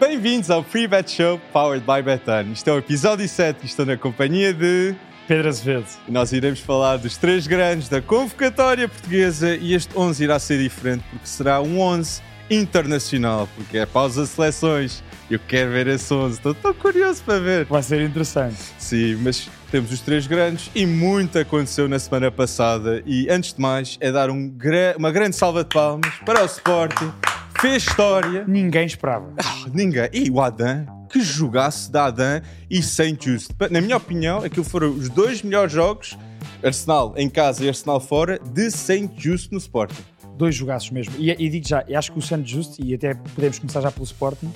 Bem-vindos ao Free Bet Show Powered by Betano. Isto é o episódio 7 e estou na companhia de Pedro Azevedo. Nós iremos falar dos três grandes da convocatória portuguesa e este 11 irá ser diferente porque será um 11 internacional, porque é pausa de seleções. Eu quero ver esse 11, estou tão curioso para ver. Vai ser interessante. Sim, mas temos os três grandes e muito aconteceu na semana passada. E antes de mais, é dar um, uma grande salva de palmas para o Sporting. Fez história. Ninguém esperava. Ah, ninguém. E o Adam, que jogasse da Adam e Saint Just. Na minha opinião, aquilo foram os dois melhores jogos, Arsenal em casa e Arsenal fora, de Saint Just no Sporting. Dois jogaços mesmo. E, e digo já, acho que o Saint Just, e até podemos começar já pelo Sporting,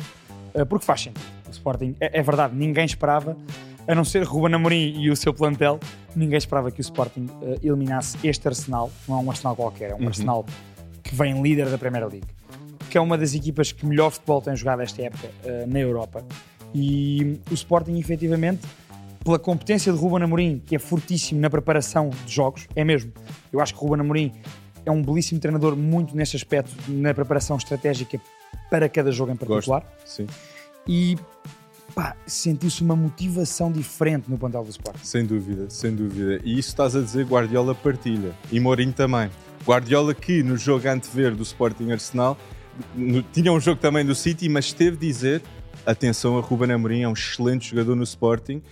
eh, porque faz sentido. O Sporting, é, é verdade, ninguém esperava, a não ser Ruben Amorim e o seu plantel, ninguém esperava que o Sporting uh, eliminasse este Arsenal. Não é um Arsenal qualquer, é um uhum. Arsenal que vem líder da Premier League, que é uma das equipas que melhor futebol tem jogado esta época uh, na Europa. E o Sporting, efetivamente, pela competência de Ruben Amorim, que é fortíssimo na preparação de jogos, é mesmo. Eu acho que Ruben Amorim é um belíssimo treinador, muito nesse aspecto, na preparação estratégica para cada jogo em particular. Gosto, sim. E pá, sentiu-se uma motivação diferente no plantel do Sport. Sem dúvida, sem dúvida. E isso estás a dizer, Guardiola partilha. E Mourinho também. Guardiola que no jogo antever do Sporting Arsenal tinha um jogo também do City, mas teve de dizer atenção a Ruben Amorim, é um excelente jogador no Sporting.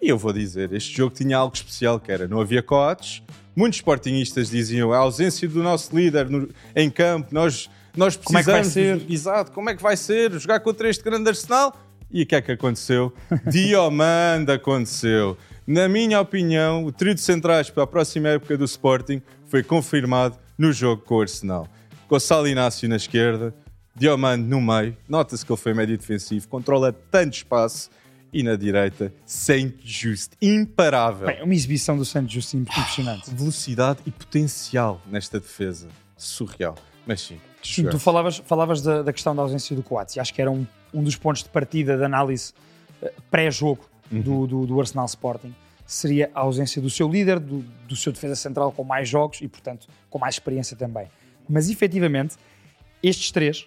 E eu vou dizer, este jogo tinha algo especial, que era, não havia coates, muitos sportingistas diziam a ausência do nosso líder no, em campo, nós nós precisamos. Como é que vai ser? Exato, como é que vai ser jogar contra este grande Arsenal? E o que é que aconteceu? Diomanda aconteceu. Na minha opinião, o trio de centrais para a próxima época do Sporting foi confirmado no jogo com o Arsenal. Com o Salinácio na esquerda, Diomande no meio, nota-se que ele foi médio defensivo, controla tanto espaço e na direita, Saint Just, imparável. Bem, uma exibição do Saint Just impressionante. Velocidade e potencial nesta defesa, surreal. Mas sim, Sim, tu falavas, falavas da, da, questão da ausência do Coates e acho que era um, um dos pontos de partida da análise uh, pré-jogo uhum. do, do, do, Arsenal Sporting. Seria a ausência do seu líder, do, do seu defesa central com mais jogos e, portanto, com mais experiência também. Mas efetivamente, estes três,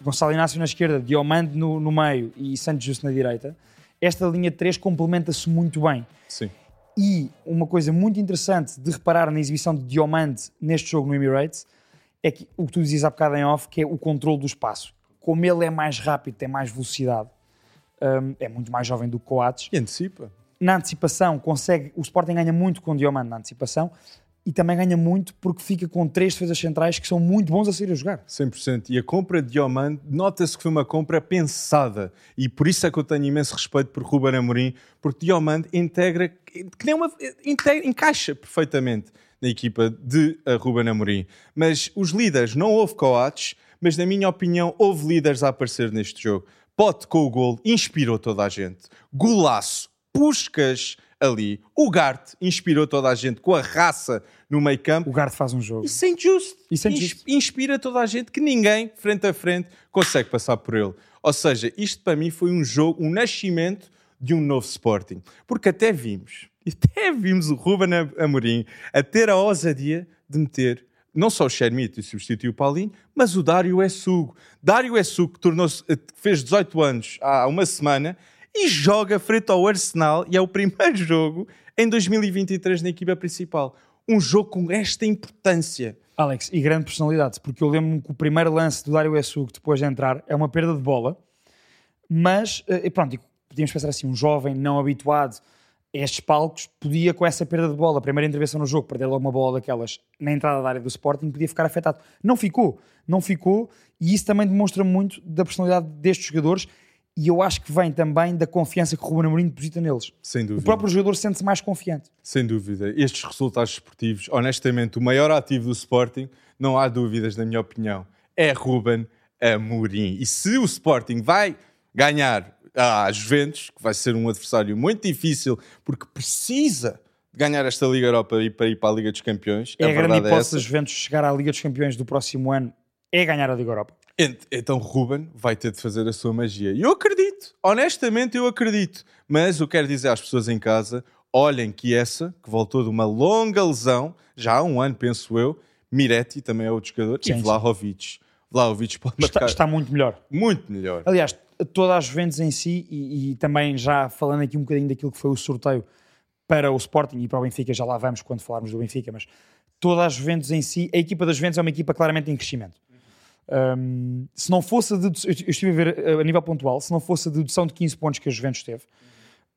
Gonçalo Inácio na esquerda, Diomande no, no meio e Santos Justo na direita, esta linha de três complementa-se muito bem. Sim. E uma coisa muito interessante de reparar na exibição de Diomande neste jogo no Emirates é que o que tu dizias há bocado em off, que é o controle do espaço. Como ele é mais rápido, tem mais velocidade, um, é muito mais jovem do que Coates. E antecipa. Na antecipação, consegue. O Sporting ganha muito com Diomande na antecipação e também ganha muito porque fica com três defesas centrais que são muito bons a sair a jogar. 100%. E a compra de Diomande, nota-se que foi uma compra pensada. E por isso é que eu tenho imenso respeito por Ruben Amorim, porque Diomande integra, que nem uma, integra, encaixa perfeitamente na equipa de uh, Ruben Amorim. Mas os líderes, não houve coates, mas na minha opinião houve líderes a aparecer neste jogo. Pote com o gol inspirou toda a gente. Golaço, Puscas ali. O Gart inspirou toda a gente com a raça no meio campo. O Gart faz um jogo. E sem Just. E sem Just. Inspira toda a gente que ninguém, frente a frente, consegue passar por ele. Ou seja, isto para mim foi um jogo, um nascimento de um novo Sporting. Porque até vimos até vimos o Ruben Amorim a ter a ousadia de meter não só o Shermite e substituiu o Paulinho, mas o Dário Essugo. Dário Essugo tornou-se, eh, fez 18 anos há uma semana e joga frente ao Arsenal e é o primeiro jogo em 2023 na equipa principal. Um jogo com esta importância. Alex, e grande personalidade, porque eu lembro-me que o primeiro lance do Dário Essugo depois de entrar é uma perda de bola, mas, eh, pronto, podíamos pensar assim, um jovem não habituado estes palcos, podia, com essa perda de bola, a primeira intervenção no jogo, perder logo uma bola daquelas na entrada da área do Sporting, podia ficar afetado. Não ficou, não ficou, e isso também demonstra muito da personalidade destes jogadores, e eu acho que vem também da confiança que o Ruben Amorim deposita neles. Sem dúvida. O próprio jogador sente-se mais confiante. Sem dúvida. Estes resultados esportivos, honestamente, o maior ativo do Sporting, não há dúvidas, na minha opinião, é Ruben Amorim. E se o Sporting vai ganhar à Juventus, que vai ser um adversário muito difícil, porque precisa ganhar esta Liga Europa e para ir para a Liga dos Campeões. É a, a grande é hipótese da Juventus chegar à Liga dos Campeões do próximo ano é ganhar a Liga Europa. Então Ruben vai ter de fazer a sua magia. E eu acredito, honestamente eu acredito. Mas eu quero dizer às pessoas em casa, olhem que essa, que voltou de uma longa lesão, já há um ano penso eu, Miretti também é outro jogador, sim, e Vlahovic. Vlahovic pode marcar. Está, está, muito melhor. Muito melhor. Aliás, toda a Juventus em si, e, e também já falando aqui um bocadinho daquilo que foi o sorteio para o Sporting e para o Benfica, já lá vamos quando falarmos do Benfica, mas toda a Juventus em si, a equipa das Juventus é uma equipa claramente em crescimento. Um, se não fosse a dedução, eu estive a ver a nível pontual, se não fosse a dedução de 15 pontos que a Juventus teve,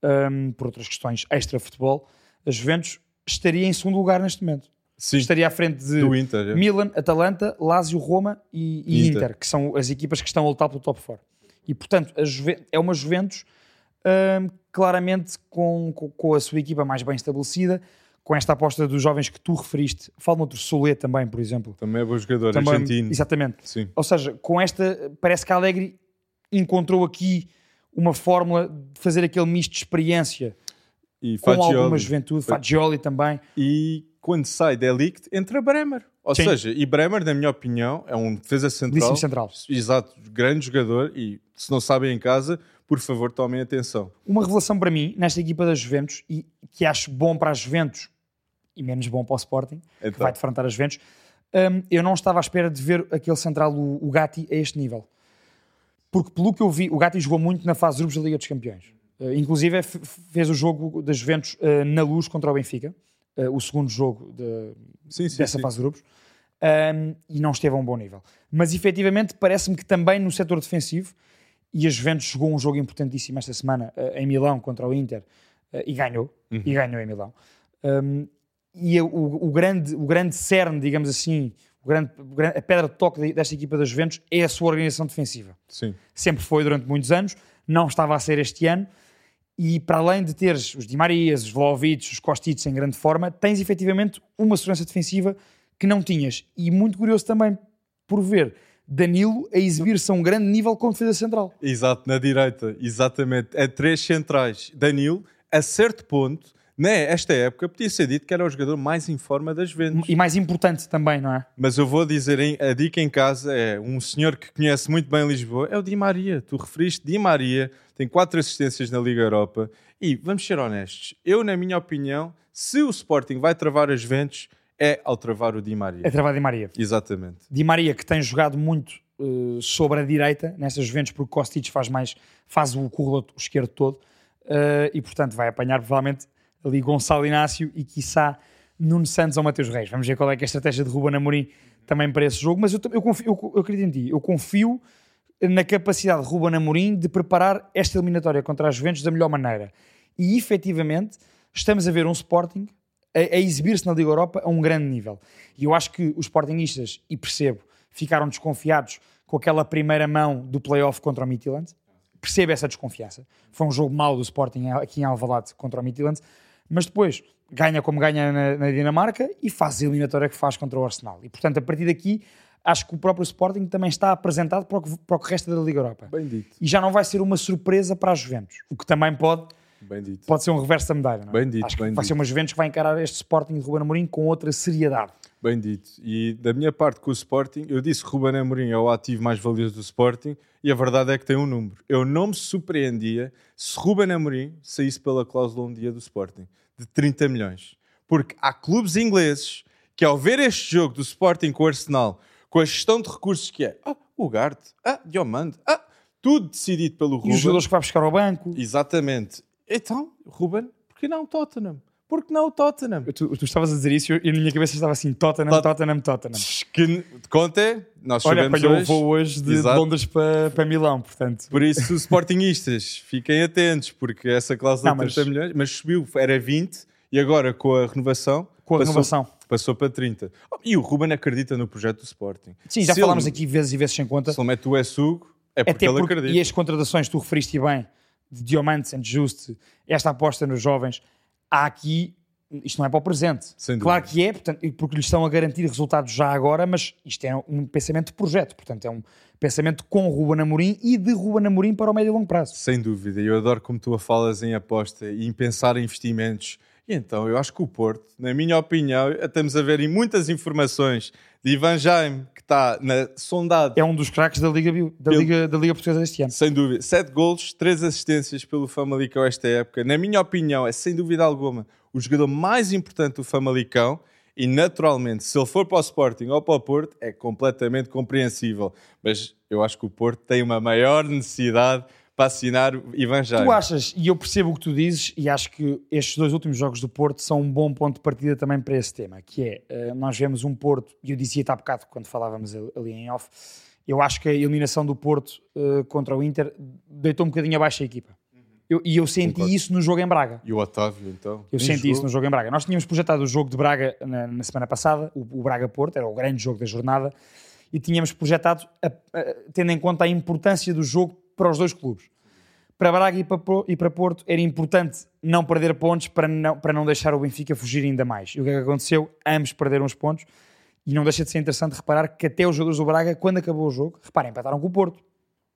um, por outras questões extra-futebol, a Juventus estaria em segundo lugar neste momento. Sim, Estaria à frente de do Inter. é. Milan, Atalanta, Lazio, Roma e, e Inter. Inter. que são as equipas que estão a lutar pelo top 4. E, portanto, é uma Juventus hum, claramente com, com, com a sua equipa mais bem estabelecida, com esta aposta dos jovens que tu referiste. Falo outro Solé também, por exemplo. Também é bom jogador, Também- argentino. Exatamente. Sim. Ou seja, com esta, parece que a Alegre encontrou aqui uma fórmula de fazer aquele misto de experiência E com Fagioli. alguma juventude. Fagioli também. E quando sai Delict, entra Bremer. Ou Sim. seja, e Bremer, na minha opinião, é um defesa central. Central. Exato, grande jogador. E se não sabem em casa, por favor, tomem atenção. uma revelação para mim nesta equipa da Juventus e que acho bom para a Juventus e menos bom para o Sporting, que Então. vai defrontar a Juventus. hum, eu não estava à espera de ver aquele central, o, o Gatti, a este nível. Porque, pelo que eu vi, o Gatti jogou muito na fase de grupos da Liga dos Campeões. Uh, inclusive, f- fez o jogo da Juventus uh, na luz contra o Benfica, uh, o segundo jogo de- Sim, sim, dessa sim. fase de grupos, um, e não esteve a um bom nível. Mas efetivamente parece-me que também no setor defensivo, e a Juventus jogou um jogo importantíssimo esta semana em Milão contra o Inter e ganhou, Uhum. e ganhou em Milão. Um, e o, o grande, o grande cerne, digamos assim, o grande, a pedra de toque de- desta equipa da Juventus é a sua organização defensiva Sim. sempre foi durante muitos anos, não estava a ser este ano. E para além de teres os Di Marias, os Vlahovic, os Kostic em grande forma, tens efetivamente uma segurança defensiva que não tinhas. E muito curioso também por ver Danilo a exibir-se a um grande nível como defesa central. Exato, na direita, exatamente. É três centrais. Danilo, a certo ponto, nesta época, podia ser dito que era o jogador mais em forma das Juventus. E mais importante também, não é? Mas eu vou dizer, a dica em casa é um senhor que conhece muito bem Lisboa, é o Di Maria. Tu referiste Di Maria, tem quatro assistências na Liga Europa. E vamos ser honestos, eu, na minha opinião, se o Sporting vai travar as Juventus, é ao travar o Di Maria. É de Di Maria. Exatamente. Di Maria que tem jogado muito eh, sobre a direita nessas Juventus porque Kostic faz mais faz o corredor esquerdo todo eh, e portanto vai apanhar provavelmente ali Gonçalo Inácio e quiçá Nuno Santos ou Mateus Reis vamos ver qual é, é a estratégia de Ruben Amorim também para esse jogo mas eu, eu, confio, eu, eu acredito em ti eu confio na capacidade de Ruben Amorim de preparar esta eliminatória contra as Juventus da melhor maneira e efetivamente estamos a ver um Sporting a, a exibir-se na Liga Europa a um grande nível. E eu acho que os Sportingistas, e percebo, ficaram desconfiados com aquela primeira mão do play-off contra o Midtjylland. Percebo essa desconfiança. Foi um jogo mau do Sporting aqui em Alvalade contra o Midtjylland, mas depois ganha como ganha na, na Dinamarca e faz a eliminatória que faz contra o Arsenal. E portanto, a partir daqui, acho que o próprio Sporting também está apresentado para o que, para o que resta da Liga Europa. Bem dito. E já não vai ser uma surpresa para a Juventus, o que também pode Bem dito. pode ser um reverso da medalha. Não é? Bem dito, Acho que bem vai dito. ser uma Juventus que vai encarar este Sporting de Ruben Amorim com outra seriedade. Bem dito. E da minha parte com o Sporting, eu disse que Ruben Amorim é o ativo mais valioso do Sporting e a verdade é que tem um número. Eu não me surpreendia se Ruben Amorim saísse pela cláusula um dia do Sporting, de 30 milhões. Porque há clubes ingleses que ao ver este jogo do Sporting com o Arsenal, com a gestão de recursos que é, ah, o Garte, ah, Diomande, ah, tudo decidido pelo E Ruben. os jogadores que vai buscar ao banco. Exatamente. Então, Ruben, por que não o Tottenham? Por que não o Tottenham? Tu, tu estavas a dizer isso e na minha cabeça estava assim: Tottenham, Tot- Tottenham, Tottenham. Que, conte, nós Olha, sabemos hoje. voo hoje de, de. Londres para, para Milão, portanto. Por isso, Sportingistas, fiquem atentos, porque essa cláusula de mas- 30 milhões, mas subiu, era 20, e agora com a renovação, Com a passou, renovação. passou para 30. Oh, E o Ruben acredita no projeto do Sporting. Sim, já Se falámos ele, aqui vezes e vezes sem conta. Se ele mete o Essugo, é porque Até ele porque, acredita. e as contratações, tu referiste bem, de Diamantes and Just, esta aposta nos jovens, há aqui, isto não é para o presente. Claro que é, portanto, porque lhes estão a garantir resultados já agora, mas isto é um pensamento de projeto, portanto, é um pensamento com Ruben Amorim e de Ruben Amorim para o médio e longo prazo. Sem dúvida, eu adoro como tu a falas em aposta e em pensar em investimentos. E então, eu acho que o Porto, na minha opinião, estamos a ver em muitas informações de Ivan Jaime, que está na sondada É um dos craques da Liga, da Pelo- Liga, da Liga Portuguesa deste ano. Sem dúvida. Sete golos, três assistências pelo Famalicão esta época. Na minha opinião, é sem dúvida alguma o jogador mais importante do Famalicão E naturalmente, se ele for para o Sporting ou para o Porto, é completamente compreensível. Mas eu acho que o Porto tem uma maior necessidade para assinar Ivan Jaime. Tu achas, e eu percebo o que tu dizes, e acho que estes dois últimos jogos do Porto são um bom ponto de partida também para esse tema, que é, uh, nós vemos um Porto, e eu dizia-te há bocado quando falávamos ali em off, eu acho que a eliminação do Porto uh, contra o Inter deitou um bocadinho abaixo a equipa. Eu, e eu senti Concordo. isso no jogo em Braga. E o Otávio, então? Eu senti isso no jogo em Braga. Nós tínhamos projetado o jogo de Braga na, na semana passada, o, o Braga-Porto, era o grande jogo da jornada, e tínhamos projetado, a, a, tendo em conta a importância do jogo para os dois clubes para Braga e para, Porto era importante não perder pontos para não, para não deixar o Benfica fugir ainda mais. E o que é que aconteceu? Ambos perderam os pontos e não deixa de ser interessante reparar que até os jogadores do Braga, quando acabou o jogo, reparem, empataram com o Porto.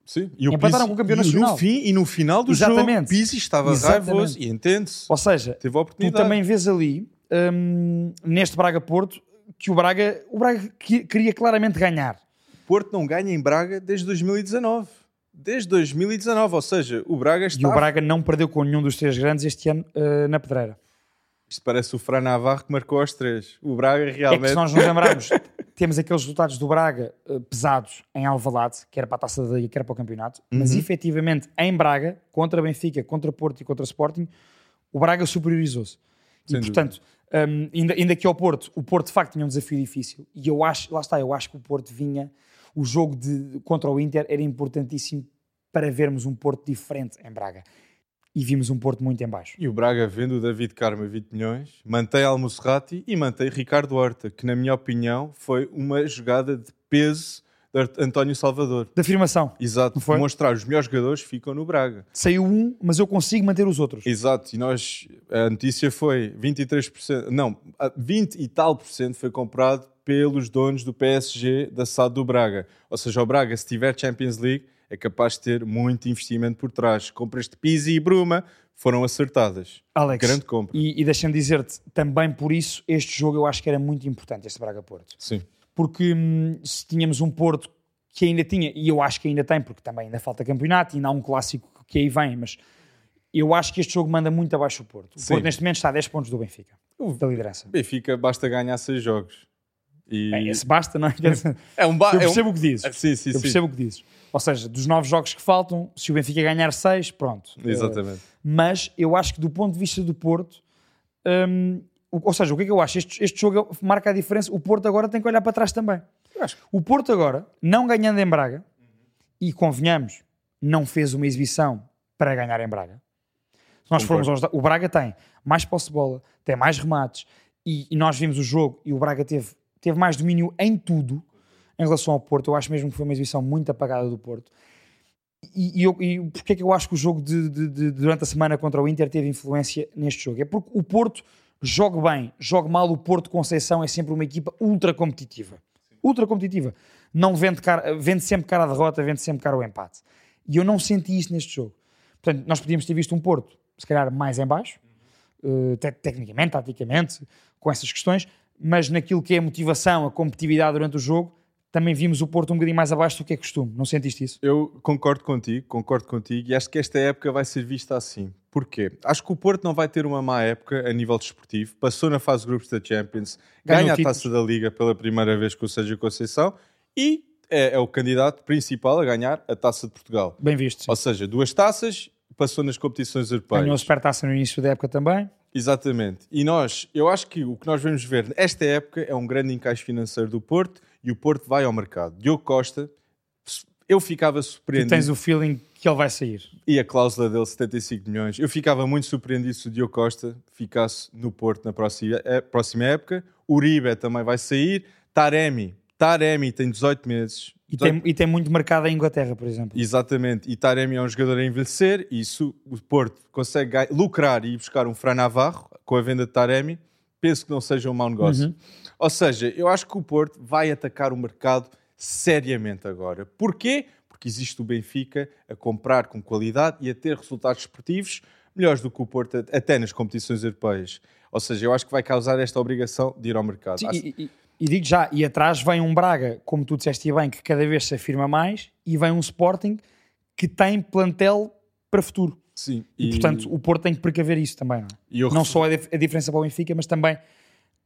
Sim, e o empataram Pizzi, com o campeão nacional. No fim, e no final do Exatamente. jogo, Pizzi estava Exatamente. raivoso e entende-se. Ou seja, Teve a oportunidade. tu também vês ali, hum, neste Braga-Porto, que o Braga, o Braga queria claramente ganhar. Porto não ganha em Braga desde 2019 desde 2019, ou seja, o Braga está... E o Braga não perdeu com nenhum dos três grandes este ano uh, na Pedreira. Isto parece o Fran Navarro que marcou os três. O Braga realmente... É que se nós nos lembrarmos, temos aqueles resultados do Braga uh, pesados em Alvalade, que era para a Taça da Liga, que era para o campeonato, uhum. mas efetivamente em Braga, contra Benfica, contra Porto e contra Sporting, o Braga superiorizou-se. E, portanto, um, ainda, ainda que ao Porto, o Porto de facto tinha um desafio difícil. E eu acho, lá está, eu acho que o Porto vinha o jogo de, contra o Inter era importantíssimo para vermos um Porto diferente em Braga. E vimos um Porto muito em baixo. E o Braga vendo o David Carmo 20 milhões, mantém Almusrati e mantém Ricardo Horta, que na minha opinião foi uma jogada de peso de António Salvador. De afirmação. Exato. Foi? Mostrar os melhores jogadores ficam no Braga. Saiu um, mas eu consigo manter os outros. Exato. E nós, a notícia foi 23%, não, 20 e tal por cento foi comprado pelos donos do PSG da SAD do Braga. Ou seja, o Braga, se tiver Champions League, é capaz de ter muito investimento por trás. Compras de Pizzi e Bruma foram acertadas. Alex, Grande compra. E, e deixa-me dizer-te, também por isso, este jogo eu acho que era muito importante, este Braga-Porto. Sim. Porque hum, se tínhamos um Porto que ainda tinha, e eu acho que ainda tem, porque também ainda falta campeonato, e ainda há um clássico que aí vem, mas eu acho que este jogo manda muito abaixo o Porto. O Sim. Porto neste momento está a 10 pontos do Benfica, da liderança. Benfica basta ganhar 6 jogos. E... É, esse basta, não é? é um ba... Eu percebo é um... o que dizes. Ah, sim, sim, eu percebo sim. o que dizes. Ou seja, dos nove jogos que faltam, se o Benfica ganhar seis, pronto. Exatamente. Uh, mas eu acho que do ponto de vista do Porto, um, ou seja, o que é que eu acho? Este, este jogo marca a diferença. O Porto agora tem que olhar para trás também. O Porto agora, não ganhando em Braga, uhum. e convenhamos, não fez uma exibição para ganhar em Braga. Se nós formos aos, o Braga tem mais posse de bola, tem mais remates, e, e nós vimos o jogo e o Braga teve teve mais domínio em tudo em relação ao Porto. Eu acho mesmo que foi uma exibição muito apagada do Porto. E, e, e porquê é que eu acho que o jogo de, de, de, durante a semana contra o Inter teve influência neste jogo? É porque o Porto joga bem, joga mal. O Porto Conceição é sempre uma equipa ultra competitiva. Ultra competitiva. Não vende, cara, vende sempre cara a derrota, vende sempre cara o empate. E eu não senti isso neste jogo. Portanto, nós podíamos ter visto um Porto, se calhar mais em baixo, uh, te tecnicamente, taticamente, com essas questões, mas naquilo que é a motivação, a competitividade durante o jogo, também vimos o Porto um bocadinho mais abaixo do que é costume. Não sentiste isso? Eu concordo contigo, concordo contigo e acho que esta época vai ser vista assim. Porquê? Acho que o Porto não vai ter uma má época a nível desportivo. Passou na fase de grupos da Champions, Ganhou ganha a taça da Liga pela primeira vez com o Sérgio Conceição e é, é, o candidato principal a ganhar a taça de Portugal. Bem visto. Sim. Ou seja, duas taças, passou nas competições europeias. Ganhou a supertaça no início da época também. Exatamente. E nós, eu acho que o que nós vamos ver esta época é um grande encaixe financeiro do Porto e o Porto vai ao mercado. Diogo Costa, eu ficava surpreendido. Tu tens o feeling que ele vai sair. E a cláusula dele, 75 milhões. Eu ficava muito surpreendido se o Diogo Costa ficasse no Porto na próxima, é, próxima época. Uribe também vai sair. Taremi, Taremi tem 18 meses. E tem, e tem muito mercado em Inglaterra, por exemplo. Exatamente. E Taremi é um jogador a envelhecer e se o Porto consegue lucrar e buscar um Fran Navarro com a venda de Taremi, penso que não seja um mau negócio. Uhum. Ou seja, eu acho que o Porto vai atacar o mercado seriamente agora. Porquê? Porque existe o Benfica a comprar com qualidade e a ter resultados esportivos melhores do que o Porto, até nas competições europeias. Ou seja, eu acho que vai causar esta obrigação de ir ao mercado. Sim, acho... e, e digo já, e atrás vem um Braga, como tu disseste bem, que cada vez se afirma mais, e vem um Sporting que tem plantel para futuro. Sim. E, e portanto o Porto tem que precaver isso também, não é? Não só a, a, diferença para o Benfica, mas também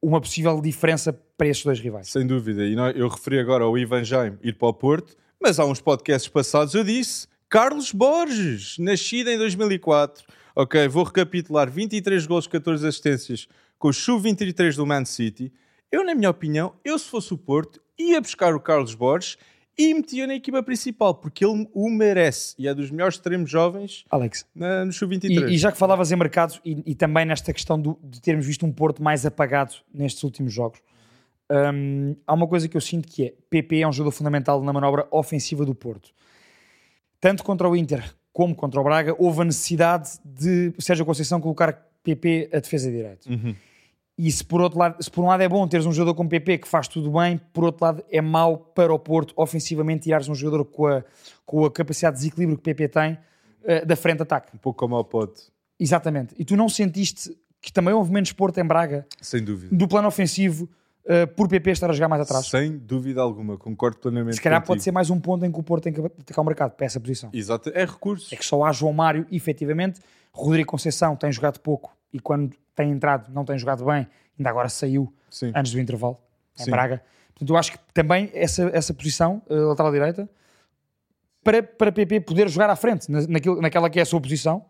uma possível diferença para esses dois rivais. Sem dúvida. E eu referi agora ao Ivan Jaime ir para o Porto, mas há uns podcasts passados eu disse Carlos Borges, nascido em 2004. Ok, vou recapitular: 23 gols, 14 assistências com o Sub-23 do Man City. Eu, na minha opinião, eu se fosse o Porto, ia buscar o Carlos Borges e metia na equipa principal, porque ele o merece e é dos melhores extremos jovens Alex, na, no Sub-23. E, e, já que falavas em mercados e, e também nesta questão do, de termos visto um Porto mais apagado nestes últimos jogos, hum, há uma coisa que eu sinto que é PP é um jogador fundamental na manobra ofensiva do Porto. Tanto contra o Inter como contra o Braga, houve a necessidade de Sérgio Conceição colocar PP a defesa direito. Uhum. E se por, outro lado, se por um lado é bom teres um jogador como PP que faz tudo bem, por outro lado é mau para o Porto ofensivamente tirares um jogador com a, com a capacidade de desequilíbrio que PP tem uh, da frente ataque. Um pouco como ao Pote. Exatamente. E tu não sentiste que também houve menos Porto em Braga? Sem dúvida. Do plano ofensivo, uh, por PP estar a jogar mais atrás? Sem dúvida alguma, concordo plenamente Se calhar contigo. pode ser mais um ponto em que o Porto tem que atacar o mercado para essa posição. Exato, é recurso. É que só há João Mário, efetivamente. Rodrigo Conceição tem jogado pouco e quando tem entrado não tem jogado bem ainda agora saiu Sim. antes do intervalo em Sim. Braga. Portanto, eu acho que também essa, essa posição, uh, lateral direita, para, para PP poder jogar à frente, na, naquilo, naquela que é a sua posição,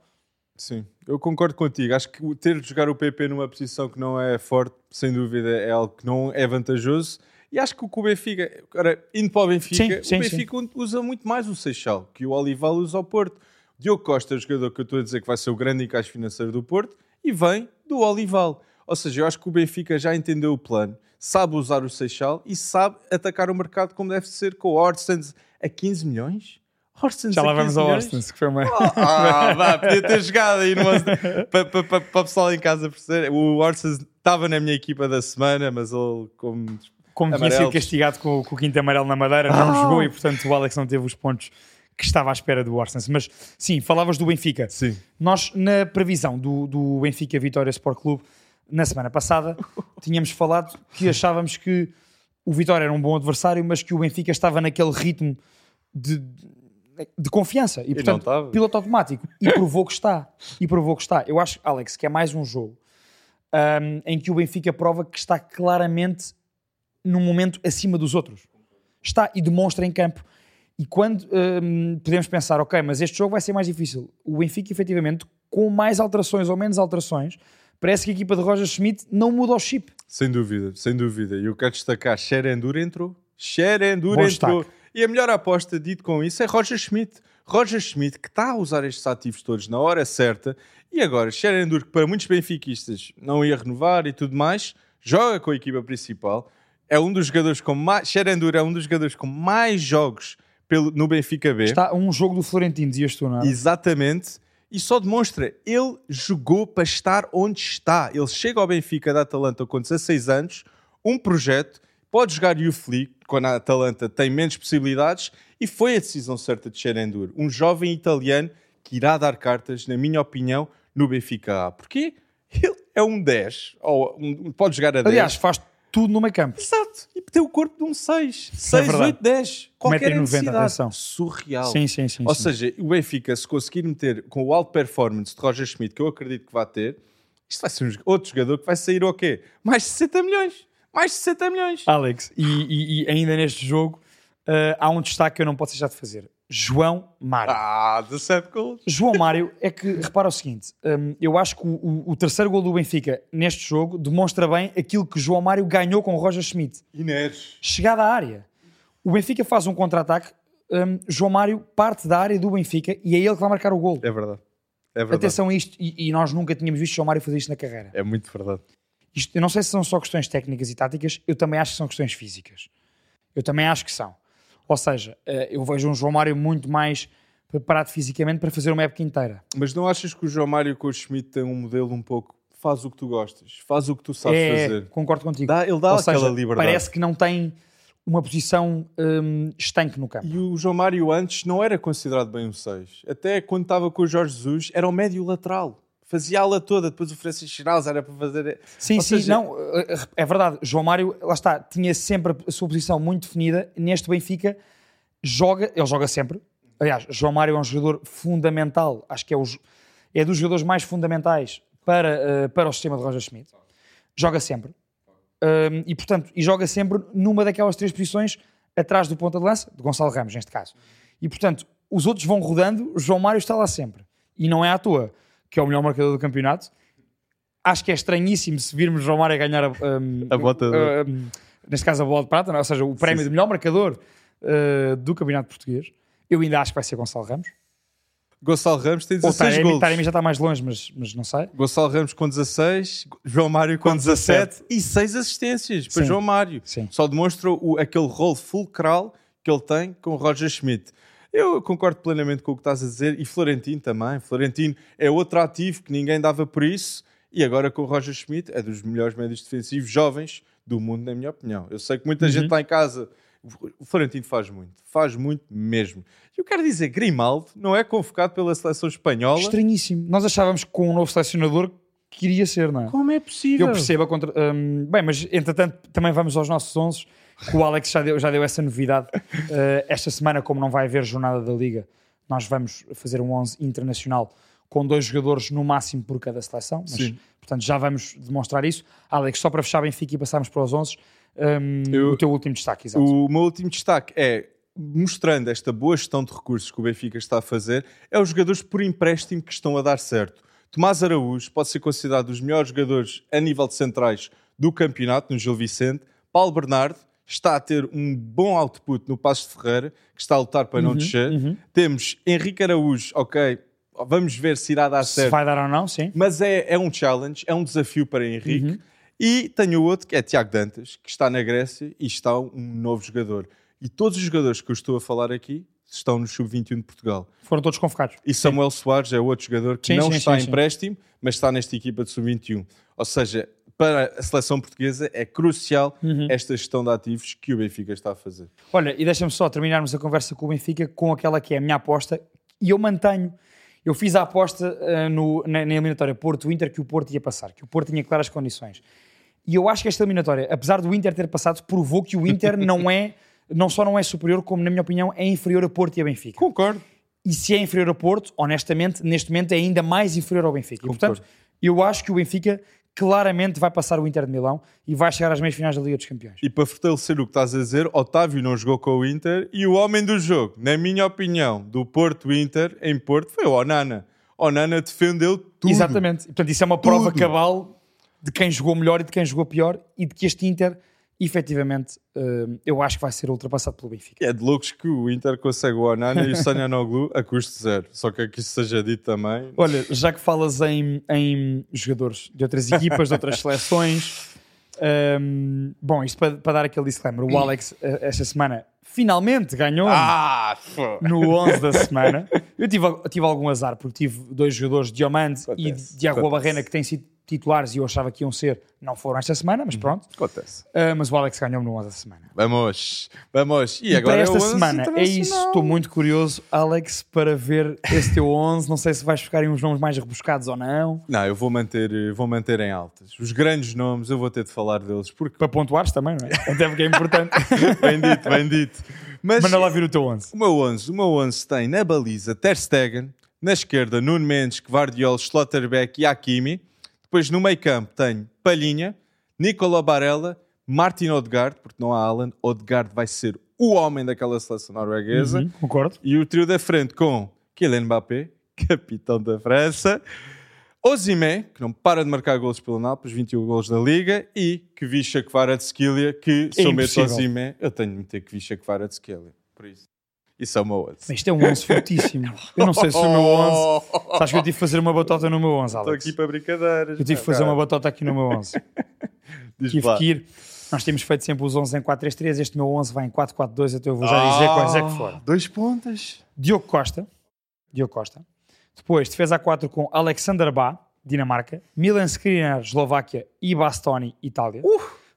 Sim, eu concordo contigo. Acho que ter de jogar o PP numa posição que não é forte, sem dúvida, é algo que não é vantajoso. E acho que o que o Benfica, agora, indo para o Benfica, Sim, sim, o Benfica usa muito mais o Seixal que o Olival usa ao Porto. Diogo Costa o jogador que eu estou a dizer que vai ser o grande encaixe financeiro do Porto e vem do Olival. Ou seja, eu acho que o Benfica já entendeu o plano, sabe usar o Seixal e sabe atacar o mercado como deve ser com o Orsens a 15 milhões. Orsens já lá 15 vamos ao? Austin, que foi uma... Ah, vá, podia ter jogado aí para, para, para, para o pessoal em casa perceber. O Orsens estava na minha equipa da semana, mas ele, como. como tinha sido castigado com, com o quinto amarelo na Madeira, não Ah! jogou e portanto o Alex não teve os pontos que estava à espera do Orsens. Mas sim, falavas do Benfica. Sim. Nós, na previsão do, do Benfica Vitória Sport Clube, na semana passada, tínhamos falado que achávamos que o Vitória era um bom adversário, mas que o Benfica estava naquele ritmo de, de confiança. E, portanto, estava. piloto automático. E provou que está. E provou que está. Eu acho, Alex, que é mais um jogo ahm, em que o Benfica prova que está claramente num momento acima dos outros. Está e demonstra em campo. E quando hum, podemos pensar, ok, mas este jogo vai ser mais difícil, o Benfica, efetivamente, com mais alterações ou menos alterações, parece que a equipa de Roger Schmidt não muda o chip. Sem dúvida, sem dúvida. E eu quero destacar: Xerendur entrou. Xerendur entrou. E a melhor aposta, dito com isso, é Roger Schmidt. Roger Schmidt, que está a usar estes ativos todos na hora certa. E agora, Xerendur, que para muitos benfiquistas não ia renovar e tudo mais, joga com a equipa principal. É um dos jogadores com mais. Xerendur é um dos jogadores com mais jogos pelo, no Benfica B. Está um jogo do Florentino, dizias tu, não é? Exatamente. E só demonstra, ele jogou para estar onde está. Ele chega ao Benfica da Atalanta com 16 anos, um projeto, pode jogar Youth League, quando a Atalanta tem menos possibilidades, e foi a decisão certa de Xerendur. Um jovem italiano que irá dar cartas, na minha opinião, no Benfica A. Porquê? Ele é um 10, ou um- pode jogar a 10. Aliás, faz tudo no meio campo. Exato. E tem o corpo de um 6. 6, verdade. 8, 10. Qualquer 1,90m, necessidade. atenção. Surreal. Sim, sim, sim. Ou sim. seja, o Benfica, se conseguir meter com o alto performance de Roger Schmidt, que eu acredito que vai ter, isto vai ser um, outro jogador que vai sair o quê? Mais de 60 milhões. Mais de 60 milhões. Alex, e, e- e ainda neste jogo, ah, há um destaque que eu não posso deixar de fazer. João Mário. Ah, 17 gols. João Mário é que, repara o seguinte, hum, eu acho que o, o- terceiro gol do Benfica neste jogo demonstra bem aquilo que João Mário ganhou com o Roger Schmidt. Inês. Chegada à área. O Benfica faz um contra-ataque, hum, João Mário parte da área do Benfica e é ele que vai marcar o gol. É verdade. É verdade. Atenção a isto, e, e nós nunca tínhamos visto João Mário fazer isto na carreira. É muito verdade. Isto, eu não sei se são só questões técnicas e táticas, eu também acho que são questões físicas. Eu também acho que são. Ou seja, eh, eu vejo um João Mário muito mais preparado fisicamente para fazer uma época inteira. Mas não achas que o João Mário com o Schmidt tem um modelo um pouco... Faz o que tu gostas. Faz o que tu sabes É, fazer. concordo contigo. Dá, ele dá Ou aquela seja, liberdade. parece que não tem uma posição hum, estanque no campo. E o João Mário antes não era considerado bem um 6. Até quando estava com o Jorge Jesus, era o médio lateral. Fazia a ala toda. Depois o Francisco Schnauz era para fazer... Sim, Ou sim, seja- não, eh, é verdade. João Mário, lá está, tinha sempre a sua posição muito definida. Neste Benfica, joga, ele joga sempre. Aliás, João Mário é um jogador fundamental, acho que é, o, é dos jogadores mais fundamentais para, eh, para o sistema de Roger Schmidt. Joga sempre. Um, e, portanto, e joga sempre numa daquelas três posições atrás do ponta de lança, de Gonçalo Ramos, neste caso. E, portanto, os outros vão rodando, João Mário está lá sempre. E não é à toa que é o melhor marcador do campeonato. Acho que é estranhíssimo se virmos João Mário a ganhar um, A bota de- um, neste caso a bola de prata, não é? ou seja, o prémio sim. de melhor marcador uh, do campeonato português. Eu ainda acho que vai ser Gonçalo Ramos. Gonçalo Ramos tem Ou 16 Taremi, gols. Taremi já está mais longe, mas, mas não sei. Gonçalo Ramos com 16, João Mário com, Com 17 e 6 assistências para Sim. João Mário. Sim. Só demonstra o, aquele rol fulcral que ele tem com o Roger Schmidt. Eu concordo plenamente com o que estás a dizer e Florentino também. Florentino é outro ativo que ninguém dava por isso e agora com o Roger Schmidt é dos melhores médios defensivos jovens do mundo, na minha opinião. Eu sei que muita gente está em casa. O Florentino faz muito, faz muito mesmo. E eu quero dizer, Grimaldo não é convocado pela seleção espanhola. Estranhíssimo. Nós achávamos que com um novo selecionador que iria ser, não é? Como é possível? Eu percebo a contra... hum, bem, mas entretanto também vamos aos nossos 11 que o Alex já deu, já deu essa novidade. Uh, esta semana, como não vai haver jornada da Liga, nós vamos fazer um 11 internacional com dois jogadores no máximo por cada seleção. Mas, Sim. Portanto, já vamos demonstrar isso. Alex, só para fechar Benfica e passarmos para os 11, hum, Eu- o teu último destaque, exato. O meu último destaque é, mostrando esta boa gestão de recursos que o Benfica está a fazer, é os jogadores por empréstimo que estão a dar certo. Tomás Araújo pode ser considerado dos melhores jogadores a nível de centrais do campeonato, no Gil Vicente. Paulo Bernardo está a ter um bom output no Passo de Ferreira, que está a lutar para não Uhum, descer. Temos Henrique Araújo, ok, vamos ver se irá dar Se certo. vai dar ou não, sim. Mas é, é um challenge, é um desafio para Henrique. Uhum. E tenho outro que é Tiago Dantas, que está na Grécia e está um novo jogador. E todos os jogadores que eu estou a falar aqui estão no Sub-21 de Portugal. Foram todos convocados. E Samuel Soares é outro jogador que Sim, não sim, está sim, em sim. empréstimo, mas está nesta equipa de Sub-21. Ou seja, para a seleção portuguesa é crucial Uhum. esta gestão de ativos que o Benfica está a fazer. Olha, e deixa-me só terminarmos a conversa com o Benfica com aquela que é a minha aposta, e eu mantenho. Eu fiz a aposta ah, no- na, na eliminatória Porto-Inter que o Porto ia passar, que o Porto tinha claras condições. E eu acho que esta eliminatória, apesar do Inter ter passado, provou que o Inter não é, não só não é superior, como na minha opinião é inferior a Porto e a Benfica. Concordo. E se é inferior a Porto, honestamente, neste momento é ainda mais inferior ao Benfica. E, portanto, eu acho que o Benfica claramente vai passar o Inter de Milão e vai chegar às meias finais da Liga dos Campeões. E para fortalecer o que estás a dizer, Otávio não jogou com o Inter e o homem do jogo, na minha opinião, do Porto-Inter em Porto, foi o Onana. Onana defendeu tudo. Exatamente. E, portanto, isso é uma prova Tudo. cabal de quem jogou melhor e de quem jogou pior e de que este Inter, efetivamente, eh, eu acho que vai ser ultrapassado pelo Benfica. É de loucos que o Inter consegue o Onana e o Sanyanoglu a custo zero. Só que aqui seja dito também. Olha, já que falas em, em jogadores de outras equipas, de outras seleções, ehm, bom, isto para, para dar aquele disclaimer, o Alex, eh, esta semana, finalmente ganhou Ah, no 11 da semana. Eu tive, tive algum azar, porque tive dois jogadores, Diomande e Diago. Barrena, que têm sido titulares e eu achava que iam ser, não foram esta semana, mas pronto. Acontece. Uh, mas o Alex ganhou no 11 da semana. Vamos, vamos. E, E, agora para esta é o 11 semana é isso. Estou muito curioso, Alex, para ver esse teu 11. Não sei se vais ficar em uns nomes mais rebuscados ou não. Não, eu vou manter, vou manter em altas. Os grandes nomes, eu vou ter de falar deles, porque Para pontuares também, não é? Até porque é importante. bem dito, bem dito. Mas Manda lá vir o teu 11. o meu 11, o meu 11 tem na baliza Ter Stegen, na esquerda Nuno Mendes, Guardiol, Schlotterbeck e Hakimi. Depois no meio campo tenho Palhinha, Nicola Barella, Martin Odegaard, porque não há Alan, Odegaard vai ser o homem daquela seleção norueguesa. Uhum, concordo. E o trio da frente com Kylian Mbappé, capitão da França, Osimé, que não para de marcar golos pelo Nápoles, 21 golos da Liga, e Kvisha Kvaratskhelia, que se eu impossível. Osimé, eu tenho de meter Kvisha Kvaratskhelia. Por isso, isso é o meu 11. Mas Isto é um 11 fortíssimo. Eu não sei se o meu 11. Sabes que eu tive de fazer uma batota no meu 11, Estou Alex. aqui para brincadeiras. Eu tive de fazer uma batota aqui no meu 11. Diz Tive que ir. Nós temos feito sempre os 11 em 4-3-3. Este meu 11 vai em 4-4-2. Então eu vou já dizer quais é que foram. Ah, Dois pontas. Diogo Costa. Diogo Costa. Depois, defesa a 4 com Alexander Bá, Dinamarca. Milan Skriniar, Eslováquia. E Bastoni, Itália.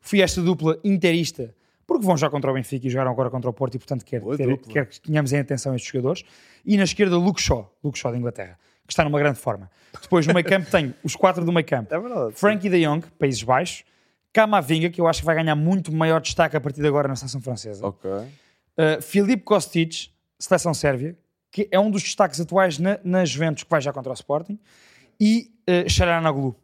Fui esta dupla interista, porque vão já contra o Benfica e jogaram agora contra o Porto e, portanto, quero, Boa ter- quero que tenhamos em atenção estes jogadores. E na esquerda, Luke Shaw, Luke Shaw da Inglaterra, que está numa grande forma. Depois, no meio campo, tenho os quatro do meio campo. É verdade. Frankie de Jong, Países Baixos. Camavinga, que eu acho que vai ganhar muito maior destaque a partir de agora na seleção francesa. Ok. Uh, Filipe Kostic, seleção sérvia, que é um dos destaques atuais na, na Juventus, que vai já contra o Sporting, e uh, Sharanoglu.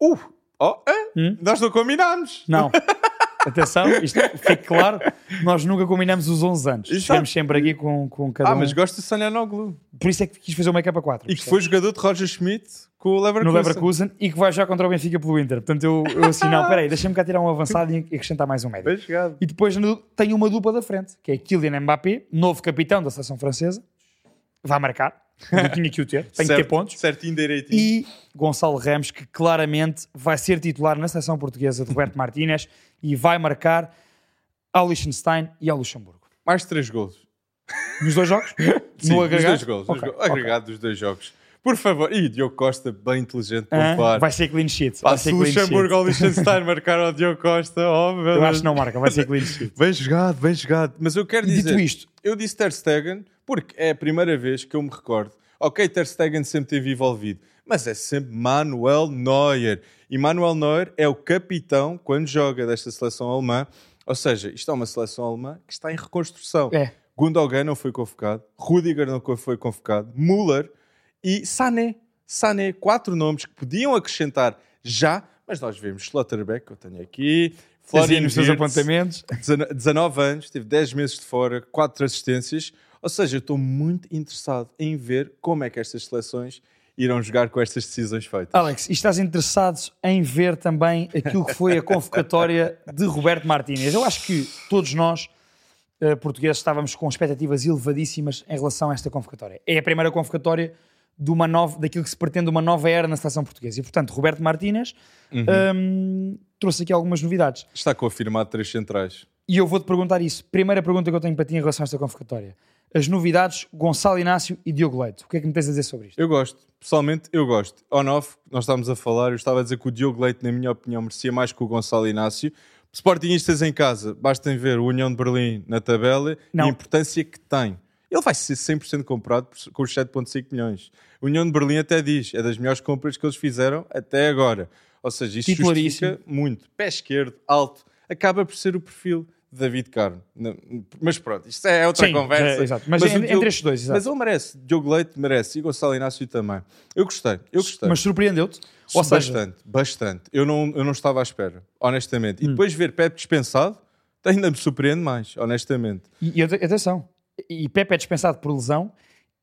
Uh, Oh, é? Hum? Nós não combinámos. Não. Atenção, isto fique claro, nós nunca combinamos os 11 anos. Chegamos sempre aqui com, com cada Ah, um. mas gosto de Salianoglu. Por isso é que quis fazer o make-up a 4. E que foi jogador de Roger Schmidt com o Leverkusen. no Leverkusen e que vai já contra o Benfica pelo Inter. Portanto, eu, eu assim, não, peraí, deixa-me cá tirar um avançado e acrescentar mais um médio. Bem jogado. E depois tem uma dupla da frente, que é Kylian Mbappé, novo capitão da seleção francesa, vai marcar, eu tinha que o ter, tem que ter pontos, Certinho, direitinho. e Gonçalo Ramos, que claramente vai ser titular na seleção portuguesa de Roberto Martínez e vai marcar ao Liechtenstein e ao Luxemburgo. Mais três golos. Nos dois jogos? Sim, no dos agregado? dois dos golos. ok. Agregado dos dois jogos. Por favor. E Diogo Costa, bem inteligente, Hã? pontuar. vai ser clean sheet. Vai ser clean Luxemburgo ao Liechtenstein marcar ao Diogo Costa. Oh, meu Eu acho que não marca, vai ser clean sheet. Bem jogado, bem jogado. Mas eu quero dizer... dito isto, Eu disse Ter Stegen porque é a primeira vez que eu me recordo. Ok, Ter Stegen sempre teve envolvido, mas é sempre Manuel Neuer. E Manuel Neuer é o capitão quando joga desta seleção alemã. Ou seja, isto é uma seleção alemã que está em reconstrução. é, Gundogan não foi convocado, Rudiger não foi convocado, Müller e Sané. Sané, quatro nomes que podiam acrescentar já, mas nós vemos Schlotterbeck, que eu tenho aqui, Florian nos seus apontamentos. 19 anos, teve 10 meses de fora, 4 assistências. Ou seja, eu estou muito interessado em ver como é que estas seleções irão jogar com estas decisões feitas. Alex, e estás interessado em ver também aquilo que foi a convocatória de Roberto Martínez? Eu acho que todos nós, eh, portugueses, estávamos com expectativas elevadíssimas em relação a esta convocatória. É a primeira convocatória de uma nova, daquilo que se pretende uma nova era na seleção portuguesa. E, portanto, Roberto Martínez hum, trouxe aqui algumas novidades. Está confirmado três centrais. E eu vou-te perguntar isso. Primeira pergunta que eu tenho para ti em relação a esta convocatória. As novidades, Gonçalo Inácio e Diogo Leite. O que é que me tens a dizer sobre isto? Eu gosto, pessoalmente eu gosto. On-off, nós estávamos a falar, eu estava a dizer que o Diogo Leite, na minha opinião, merecia mais que o Gonçalo Inácio. Sportingistas em casa, bastem ver o União de Berlim na tabela Não. e a importância que tem. Ele vai ser 100% comprado com os 7,5 milhões. A União de Berlim até diz, é das melhores compras que eles fizeram até agora. Ou seja, isso justifica muito. Pé esquerdo, alto, acaba por ser o perfil David Carmo. Mas pronto, isto é outra Sim, conversa. é, exato. Mas, o en- Diogo- entre estes dois, exato. mas ele merece. Diogo Leite merece. E Gonçalo Inácio também. Eu gostei. Eu gostei. Mas surpreendeu-te? Ou seja, bastante. Bastante. Eu não, eu não estava à espera. Honestamente. E Hum. depois ver Pepe dispensado ainda me surpreende mais. Honestamente. E, e ate- atenção, e Pepe é dispensado por lesão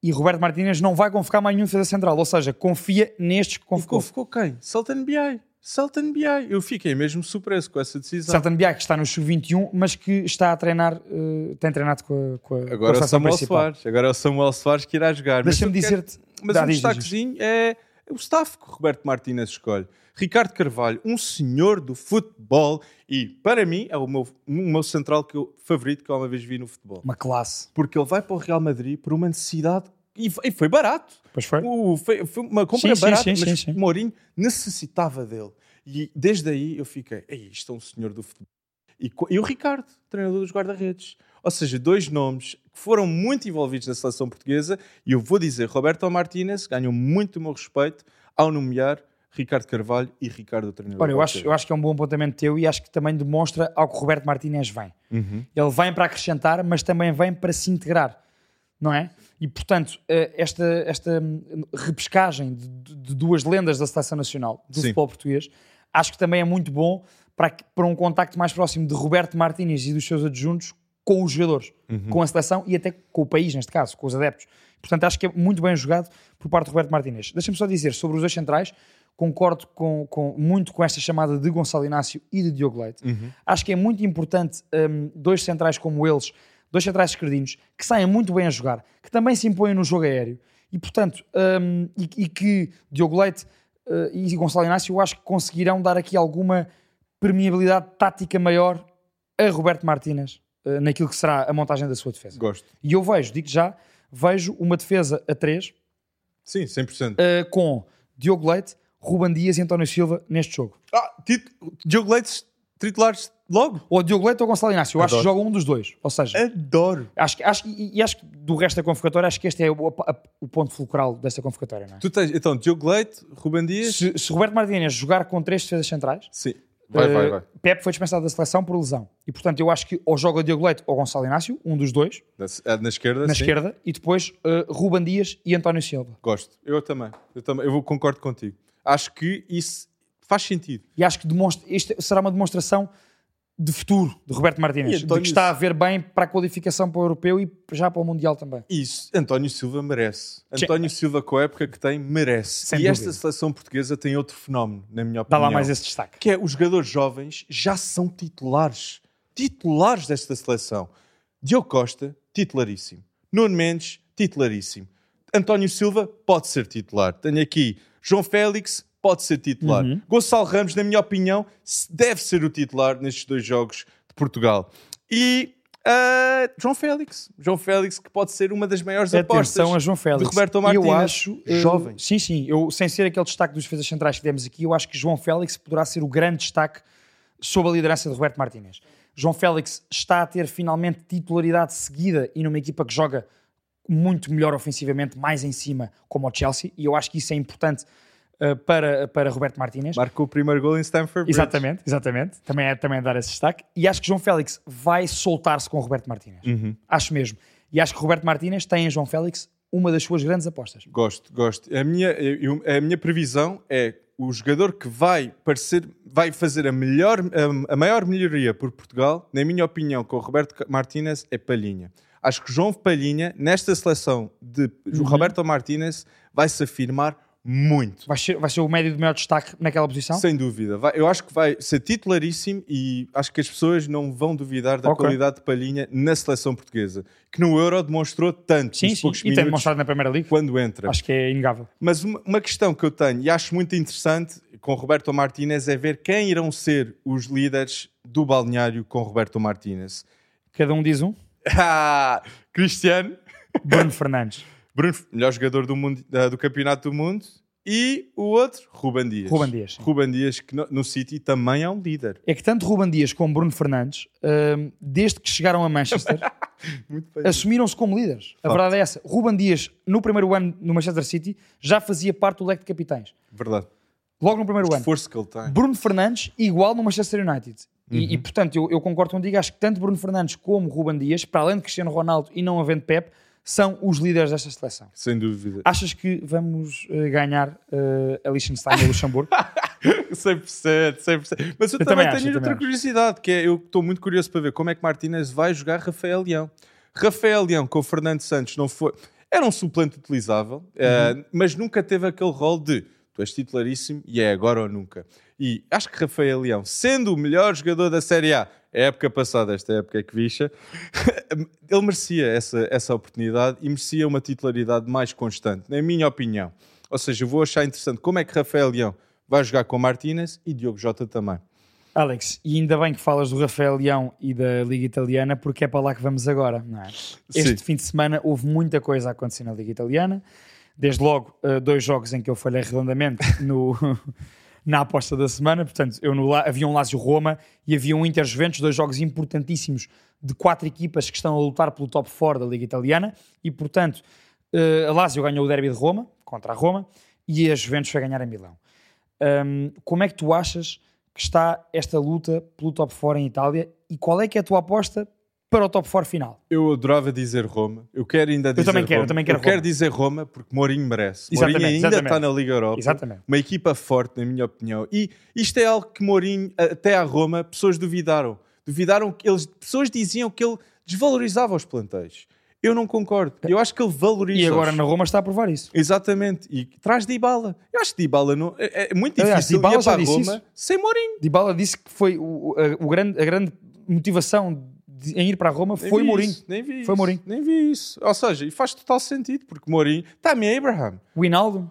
e Roberto Martínez não vai convocar mais nenhum defesa central, ou seja, confia nestes que E convocou. convocou quem? Sultan BI. Sultan BI. Eu fiquei mesmo surpreso com essa decisão. Satan Biá, que está no sub-21, mas que está a treinar, eh, tem treinado com a, com a, com a Agora é o Samuel principal. Soares. Agora é o Samuel Soares que irá jogar. Mas Deixa-me dizer-te. Mas Dá, um diz, diz, diz. destaquezinho é o staff que o Roberto Martínez escolhe. Ricardo Carvalho, um senhor do futebol e, para mim, é o meu, o meu central que eu, favorito que eu uma vez vi no futebol. Uma classe. Porque ele vai para o Real Madrid por uma necessidade e foi, e foi barato. Pois foi? O- foi, foi uma compra Sim, sim, barata, sim, mas sim, sim. Mourinho necessitava dele. E desde aí eu fiquei, Ei, isto é um senhor do futebol. E, e o Ricardo, treinador dos guarda-redes. Ou seja, dois nomes que foram muito envolvidos na seleção portuguesa e eu vou dizer, Roberto Martínez ganhou muito o meu respeito ao nomear Ricardo Carvalho e Ricardo, treinador. Olha, eu acho, eu acho que é um bom apontamento teu e acho que também demonstra ao que o Roberto Martínez vem. Uhum. Ele vem para acrescentar, mas também vem para se integrar, não é? E, portanto, eh, esta, esta hum, repescagem de, de- de duas lendas da seleção nacional do Sim. futebol português, acho que também é muito bom para, para um contacto mais próximo de Roberto Martínez e dos seus adjuntos com os jogadores, com a seleção e até com o país, neste caso, com os adeptos. Portanto, acho que é muito bem jogado por parte do Roberto Martínez. Deixa-me só dizer sobre os dois centrais, concordo com, com- muito com esta chamada de Gonçalo Inácio e de Diogo Leite. Acho que é muito importante hum, dois centrais como eles, dois centrais esquerdinos, que saem muito bem a jogar, que também se impõem no jogo aéreo e, portanto, hum, e, e que Diogo Leite eh, e Gonçalo Inácio eu acho que conseguirão dar aqui alguma permeabilidade tática maior a Roberto Martínez eh, naquilo que será a montagem da sua defesa. Gosto. E eu vejo, digo já, vejo uma defesa a 3 Sim, 100%. com Diogo Leite, Ruban Dias e António Silva neste jogo. Ah, Diogo Leite, titulares logo? Ou Diogo Leite ou Gonçalo Inácio. Eu acho que Adoro. joga um dos dois. Ou seja, Adoro. acho, que- acho, e, e acho que do resto da convocatória, acho que este é o, a- o ponto fulcral desta convocatória. Não é? Tu tens, então, Diogo Leite, Ruben Dias. Se, se Roberto Martínez jogar com três defesas centrais, Sim. Vai, eh, vai, vai. Pepe foi dispensado da seleção por lesão. E portanto, eu acho que ou joga Diogo Leite ou Gonçalo Inácio, um dos dois, Na, ah, na esquerda, na sim. esquerda, e depois uh, Ruban Dias e António Silva. Gosto. Eu também. Eu também. Eu vou, concordo contigo. Acho que isso Faz sentido. E acho que demonstra, isto será uma demonstração de futuro de Roberto Martínez, de que está a ver bem para a qualificação para o europeu e já para o mundial também. Isso, António Silva merece. Sim. António Silva, com a época que tem, merece. Sem e esta dúvida. seleção portuguesa tem outro fenómeno, na minha Dá opinião. lá mais esse destaque. Que é os jogadores jovens já são titulares. Titulares desta seleção. Diogo Costa, titularíssimo. Nuno Mendes, titularíssimo. António Silva pode ser titular. Tenho aqui João Félix, pode ser titular. Uhum. Gonçalo Ramos, na minha opinião, deve ser o titular nestes dois jogos de Portugal. E ah, João Félix. João Félix, que pode ser uma das maiores apostas. Atenção a João Félix. de Roberto E Martínez, Eu acho, eh, jovem. Sim, sim. Eu, sem ser aquele destaque dos defesas centrais que demos aqui, eu acho que João Félix poderá ser o grande destaque sob a liderança de Roberto Martínez. João Félix está a ter finalmente titularidade seguida e numa equipa que joga muito melhor ofensivamente, mais em cima, como o Chelsea, e eu acho que isso é importante para, para Roberto Martínez. Marcou o primeiro gol em Stamford Bridge. Exatamente, exatamente. Também é, também é dar esse destaque. E acho que João Félix vai soltar-se com o Roberto Martínez. Uhum. Acho mesmo. E acho que Roberto Martínez tem em João Félix uma das suas grandes apostas. Gosto, gosto. A minha, a minha previsão é o jogador que vai parecer, vai fazer a, melhor, a, a maior melhoria por Portugal, na minha opinião, com o Roberto Martínez, é Palhinha. Acho que João Palhinha, nesta seleção de Uhum. Roberto Martínez, vai se afirmar muito. Vai ser, vai ser o médio de maior destaque naquela posição? Sem dúvida. Vai- eu acho que vai ser titularíssimo e acho que as pessoas não vão duvidar da Ok. qualidade de Palhinha na seleção portuguesa, que no Euro demonstrou tanto Sim, nos sim. poucos E tem minutos demonstrado na Primeira Liga. quando entra. Acho que é inegável. Mas uma, uma questão que eu tenho e acho muito interessante com Roberto Martínez é ver quem irão ser os líderes do balneário com Roberto Martínez. Cada um diz um. Ah, Cristiano, Bruno Fernandes. Bruno, melhor jogador do, mundo, da- do Campeonato do Mundo. E o outro, Ruban Dias. Ruben Dias, sim. Ruben Dias, que no, no City também é um líder. É que tanto Ruben Dias como Bruno Fernandes, hum, desde que chegaram a Manchester, assumiram-se como líderes. A verdade é essa. Ruben Dias, no primeiro ano no Manchester City, já fazia parte do leque de capitães. Verdade. Logo no primeiro ano. Esforço que ele tem. Bruno Fernandes, igual no Manchester United. E, Uhum. e, portanto, eu, eu concordo contigo. Acho que tanto Bruno Fernandes como Ruben Dias, para além de Cristiano Ronaldo e não havendo Pep, são os líderes desta seleção. Sem dúvida. Achas que vamos eh, ganhar eh, a Liechtenstein e a Luxemburgo? 100%, 100%. Mas eu, Eu também, também acho, tenho eu outra também curiosidade, que é, eu estou muito curioso para ver como é que Martínez vai jogar Rafael Leão. Rafael Leão com o Fernando Santos não foi... Era um suplente utilizável, eh, Uhum. mas nunca teve aquele rol de tu és titularíssimo e é agora ou nunca. E acho que Rafael Leão, sendo o melhor jogador da Série a época passada, esta época é que vixa, ele merecia essa, essa oportunidade e merecia uma titularidade mais constante, na minha opinião. Ou seja, eu vou achar interessante como é que Rafael Leão vai jogar com Martínez e Diogo Jota também. Alex, e ainda bem que falas do Rafael Leão e da Liga Italiana, porque é para lá que vamos agora, não é? Este Sim. fim de semana houve muita coisa a acontecer na Liga Italiana. Desde logo, eh, dois jogos em que eu falhei redondamente no, na aposta da semana. Portanto, eu no, havia um Lazio-Roma e havia um Inter-Juventus, dois jogos importantíssimos de quatro equipas que estão a lutar pelo top 4 da Liga Italiana. E, portanto, eh, a Lazio ganhou o derby de Roma, contra a Roma, e a Juventus foi ganhar a Milão. Hum, como é que tu achas que está esta luta pelo top 4 em Itália e qual é que é a tua aposta para o top 4 final? Eu adorava dizer Roma. Eu quero ainda dizer também quero, Roma. eu também quero quero Roma. dizer Roma porque Mourinho merece. Exatamente, Mourinho ainda exatamente. está na Liga Europa. Exatamente. Uma equipa forte, na minha opinião. E isto é algo que Mourinho, até à Roma, pessoas duvidaram. Duvidaram que eles... Pessoas diziam que ele desvalorizava os plantéis. Eu não concordo. Eu acho que ele valoriza. E agora na Roma está a provar isso. Exatamente. E traz Dybala. Eu acho que Dybala não... é, é muito Aliás, difícil Dybala ir para a Roma isso. sem Mourinho. Dybala disse que foi o, a, o grande, a grande motivação de- em ir para Roma Nem foi Mourinho. isso, nem vi Foi isso, Mourinho. Nem vi isso. Ou seja, e faz total sentido, porque Mourinho... Está-me Abraham. O Hinaldo,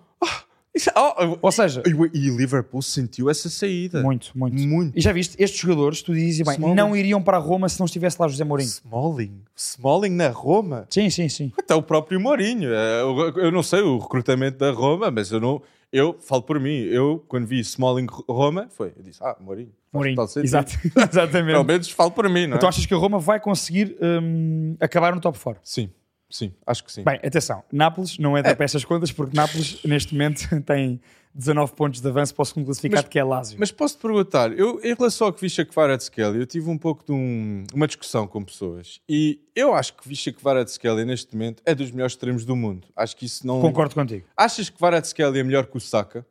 Isso- oh, ou seja, E o Liverpool sentiu essa saída. muito, muito. Muito. E já viste, estes jogadores, tu dizes bem, Smalling. não iriam para a Roma se não estivesse lá José Mourinho. Smalling. Smalling na Roma. Sim, sim, sim. Até o próprio Mourinho. É, Eu, eu não sei o recrutamento da Roma, mas eu não. Eu falo por mim. Eu, quando vi Smalling Roma, foi. Eu disse, ah, Mourinho. Mourinho, exato. exatamente. Pelo menos falo por mim, não é? Então achas que a Roma vai conseguir hum, acabar no top 4? Sim, sim, acho que sim. Bem, atenção, Nápoles não é da peças contas porque Nápoles neste momento tem 19 pontos de avanço para o segundo classificado Mas- que é Lazio. Mas posso-te perguntar, eu, em relação ao que Visha Kvaratskhelia, eu tive um pouco de um- uma discussão com pessoas e eu acho que Visha Kvaratskhelia neste momento é dos melhores extremos do mundo. Acho que isso não... Concordo contigo. Achas que Kvaratskhelia é melhor que o Saka?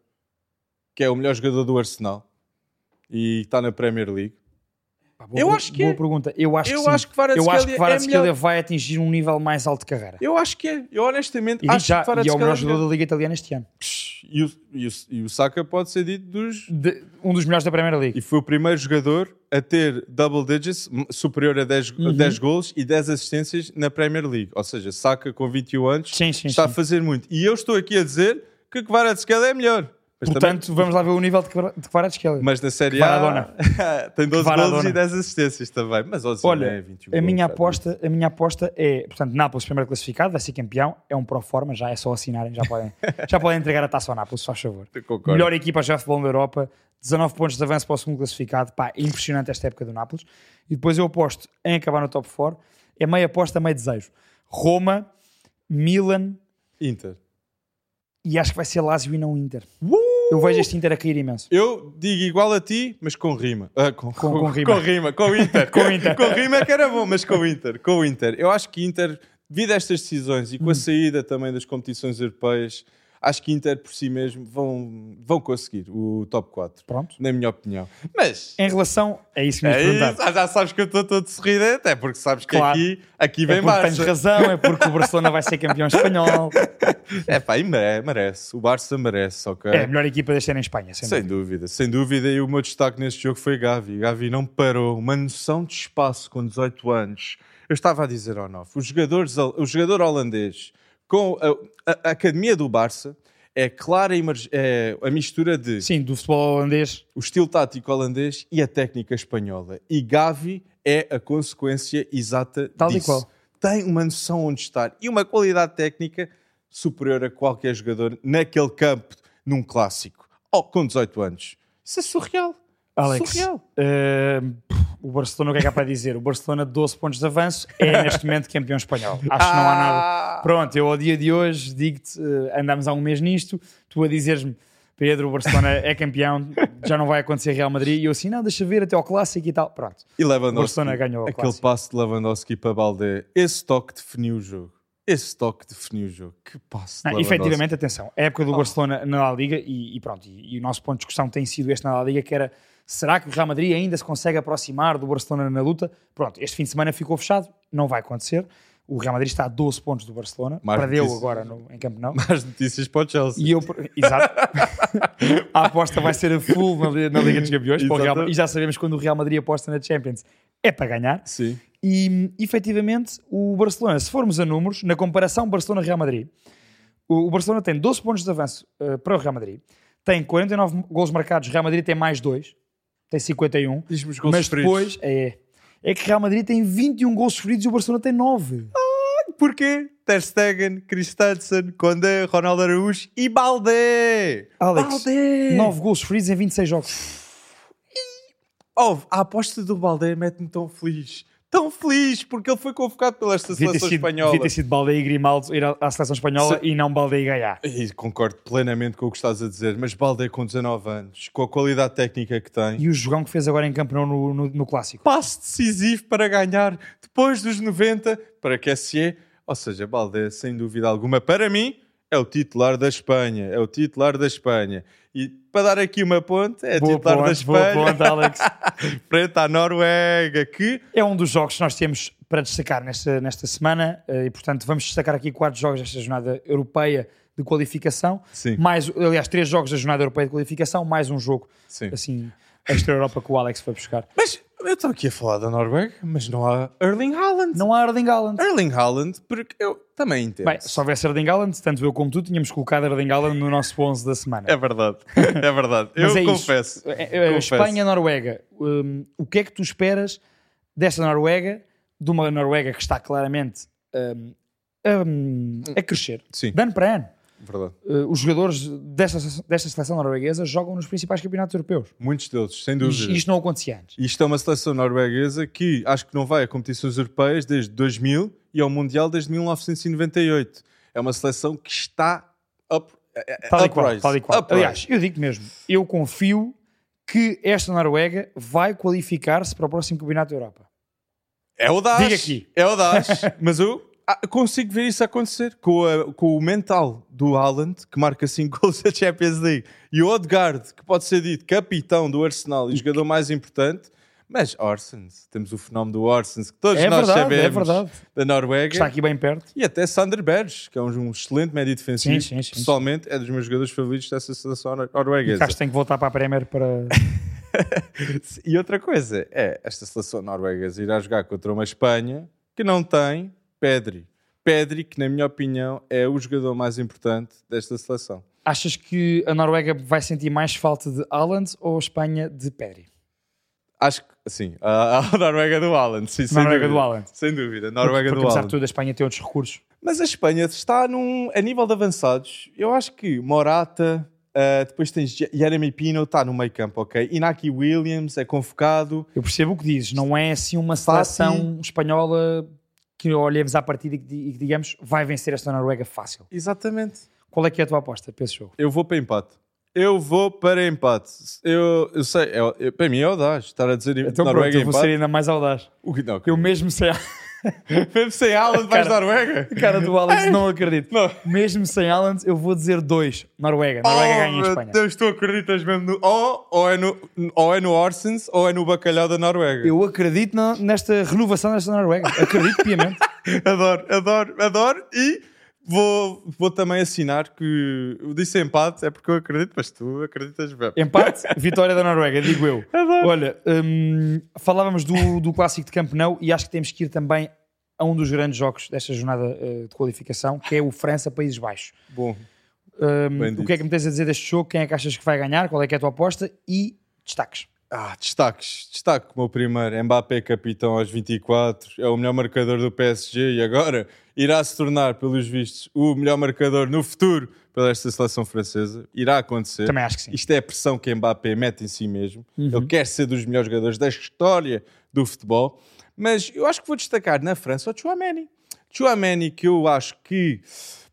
que é o melhor jogador do Arsenal e está na Premier League. Pá, boa Eu acho que boa é. pergunta. Eu acho Eu que acho que Kvaratskhelia Eu acho que é Kvaratskhelia vai atingir um nível mais alto de carreira. Eu acho que é. Eu honestamente E, acho já, que e é o Kvaratskhelia melhor é jogador da Liga Italiana este ano. E o, e, o, e o Saka pode ser dito dos... De- um dos melhores da Premier League. E foi o primeiro jogador a ter double digits, superior a 10, Uhum. 10 gols e 10 assistências na Premier League. Ou seja, Saka com 21 anos Sim, sim, está sim. a fazer muito. E eu estou aqui a dizer que Kvaratskhelia é melhor. Mas Portanto, vamos lá ver o nível de Kvara- de Kvaratskhelia. Mas na Série. A tem 12 Maradona. gols e 10 assistências também. Mas Ozil Olha, é 21 a minha, gols, aposta, a minha aposta é, portanto, Nápoles primeiro classificado, vai ser campeão, é um pro forma, já é só assinarem, já podem, já podem entregar a taça ao Nápoles, se faz favor. Melhor equipa já de futebol da Europa, 19 pontos de avanço para o segundo classificado, pá, impressionante esta época do Nápoles. E depois eu aposto em acabar no top 4, é meio aposta, meio desejo. Roma, Milan Inter. E acho que vai ser Lazio e não Inter. Eu vejo este Inter a cair imenso. Eu digo igual a ti, mas com rima. Ah, com, Com- com rima. Com rima, com Inter. Com Inter. com rima é que era bom, mas com o Inter. Com Inter. Eu acho que Inter, devido a estas decisões e com Hum. a saída também das competições europeias, acho que Inter por si mesmo vão, vão conseguir o top 4. Pronto. Na minha opinião. Mas. Em relação, é isso que me É isso, já sabes que eu estou todo sorridente, é porque sabes que Claro. aqui, aqui É vem tens Barça. razão, é porque o Barcelona vai ser campeão espanhol. É pá, e mere- merece. O Barça merece, ok? É a melhor equipa deste ano em Espanha, sem Sem dúvida. dúvida, sem dúvida. E o meu destaque neste jogo foi Gavi. Gavi não parou. Uma noção de espaço com 18 anos. Eu estava a dizer ao Nof, os jogadores, o jogador holandês com a, a- a academia do Barça é clara é a mistura de Sim, do futebol holandês. o estilo tático holandês e a técnica espanhola. E Gavi é a consequência exata Tal e disso. qual. Tem uma noção onde estar e uma qualidade técnica superior a qualquer jogador naquele campo, num clássico. Oh, com 18 anos. Isso é surreal. Alex, Surreal. eh, o Barcelona, o que é que há para dizer? O Barcelona, 12 pontos de avanço, é neste momento campeão espanhol. Acho que não há nada. Ah! Pronto, eu ao dia de hoje digo-te, eh, andamos há um mês nisto, tu a dizeres-me, Pedro, o Barcelona é campeão, já não vai acontecer Real Madrid, e eu assim, não, deixa ver até ao clássico e tal. Pronto. E Lewandowski, Barcelona ganhou o aquele clássico. passe de Lewandowski para Baldé, esse toque definiu o jogo. Esse toque definiu o jogo. Que passe de Não, Lewandowski. efetivamente, atenção, a época do Barcelona na La Liga, e, e pronto, e, e o nosso ponto de discussão tem sido este na La Liga, que era, será que o Real Madrid ainda se consegue aproximar do Barcelona na luta? Pronto, este fim de semana ficou fechado, não vai acontecer. O Real Madrid está a 12 pontos do Barcelona, Mais perdeu notícias. agora no, em Camp Nou. Mais notícias para o Chelsea. E eu, exato, a aposta vai ser a full na, na Liga dos Campeões, Real- e já sabemos quando o Real Madrid aposta na Champions é para ganhar. Sim. E efetivamente, o Barcelona, se formos a números, na comparação Barcelona-Real Madrid, o o Barcelona tem 12 pontos de avanço eh, para o Real Madrid, tem 49 gols marcados, o Real Madrid tem mais 2, tem 51, Diz-me os gols mas sofridos. depois é, é que Real Madrid tem 21 gols sofridos e o Barcelona tem 9. Porquê? Ter Stegen, Christensen, Condé, Ronaldo Araújo e Baldé. Alex, Baldé. 9 gols sofridos em 26 jogos. Oh, a aposta do Baldé mete-me tão feliz. Tão feliz, porque ele foi convocado pela esta Devia seleção sido, espanhola. devia ter sido Balde e Grimaldo ir à, à seleção espanhola Se- e não Balde e Gaia. E concordo plenamente com o que estás a dizer, mas Baldé com 19 anos, com a qualidade técnica que tem, E o jogão que fez agora em Camp Nou no, no, no Clássico. passe decisivo para ganhar depois dos 90 para que SE, ou seja, Baldé, sem dúvida alguma, para mim, é o titular da Espanha, é o titular da Espanha. E para dar aqui uma ponte, é Boa titular da ponte, boa Espanha, ponte, Alex. frente à Noruega, que É um dos jogos que nós temos para destacar nesta, nesta semana eh, e, portanto, vamos destacar aqui quatro jogos desta jornada europeia de qualificação. Sim. Mais, aliás, três jogos da jornada europeia de qualificação, mais um jogo, Sim. assim, extra-Europa que o Alex foi buscar. Mas eu estou aqui a falar da Noruega, mas não há Erling Haaland. Não há Erling Haaland. Erling Haaland, porque eu também entendo. Bem, se houvesse Erling Haaland, tanto eu como tu, tínhamos colocado Erling Haaland no nosso 11 da semana. É verdade, é verdade. eu é confesso. É, é, confesso. Espanha-Noruega. Hum, o que é que tu esperas desta Noruega? De uma Noruega que está claramente hum, hum, a crescer, Sim, de ano para ano. Verdade. Uh, os jogadores desta, desta seleção norueguesa jogam nos principais campeonatos europeus. Muitos deles, sem dúvida. Isto não acontecia antes. Isto é uma seleção norueguesa que acho que não vai a competições europeias desde 2000 e ao Mundial desde 1998. É uma seleção que está up, é- é- Tal e qual. Tal e qual. uprise. Aliás, eu digo mesmo, eu confio que esta Noruega vai qualificar-se para o próximo campeonato da Europa. é o DAS. diga aqui. É o DAS. Mas eu consigo ver isso acontecer com, a- com o mental do Haaland, que marca 5 gols da Champions League, e o Odegaard, que pode ser dito capitão do Arsenal e jogador mais importante. Mas Orsens, temos o fenómeno do Orsens, que todos É nós verdade, sabemos é da Noruega. Está aqui bem perto. E até Sander Berge, que é um, um excelente médio defensivo. Sim, sim, sim, Pessoalmente, é dos meus jogadores favoritos dessa seleção nor- norueguesa. Acho que tem que voltar para a Premier para. E outra coisa é, esta seleção norueguesa irá jogar contra uma Espanha que não tem Pedri. Pedri, que na minha opinião é o jogador mais importante desta seleção. Achas que a Noruega vai sentir mais falta de Haaland ou a Espanha de Pedri? Acho que, sim, a, a Noruega do Haaland. Sim, Noruega dúvida. do Haaland. Sem dúvida, Noruega porque, do apesar Haaland. de tudo, a Espanha tem outros recursos. Mas a Espanha está num, a nível de avançados. Eu acho que Morata, ah, depois tens Je- Jeremy Pino, está no meio campo, ok? Inaki Williams é convocado. Eu percebo o que dizes, não é assim uma seleção espanhola que olhemos à partida e que di- que digamos vai vencer esta Noruega fácil. Exatamente. Qual é que é a tua aposta para esse jogo? Eu vou para empate. Eu vou para empate. Eu, eu sei, é- é- para mim é audaz estar a dizer Então Noruega pronto, eu vou empate. ser ainda mais audaz. O que não? Eu mesmo sem a Mesmo sem Haaland vais Noruega? cara do Haaland não acredito. Não. Mesmo sem Haaland eu vou dizer dois. Noruega. Noruega oh, ganha em Espanha. Deus, tu acreditas mesmo no... Ou, ou, é no, ou é no Orsens ou é no bacalhau da Noruega. Eu acredito na- nesta renovação desta Noruega. Acredito piamente. Adoro, adoro, adoro. E vou, vou também assinar que eu disse empate, é porque eu acredito, mas tu acreditas bem. Empate, vitória da Noruega, digo eu. Adoro. Olha, hum, falávamos do, do clássico de Camp Nou e acho que temos que ir também a um dos grandes jogos desta jornada eh, de qualificação, que é o França-Países Baixos. Bom, Hum, o que é que me tens a dizer deste jogo? Quem é que achas que vai ganhar? Qual é que é a tua aposta? E destaques. ah, destaques. Destaque o meu primeiro. Mbappé capitão aos 24. É o melhor marcador do PSG e agora irá se tornar, pelos vistos, o melhor marcador no futuro pela esta seleção francesa. Irá acontecer. Também acho que sim. Isto é a pressão que Mbappé mete em si mesmo. Uhum. Ele quer ser dos melhores jogadores da história do futebol. Mas eu acho que vou destacar na França o Chouameni. Chouameni que eu acho que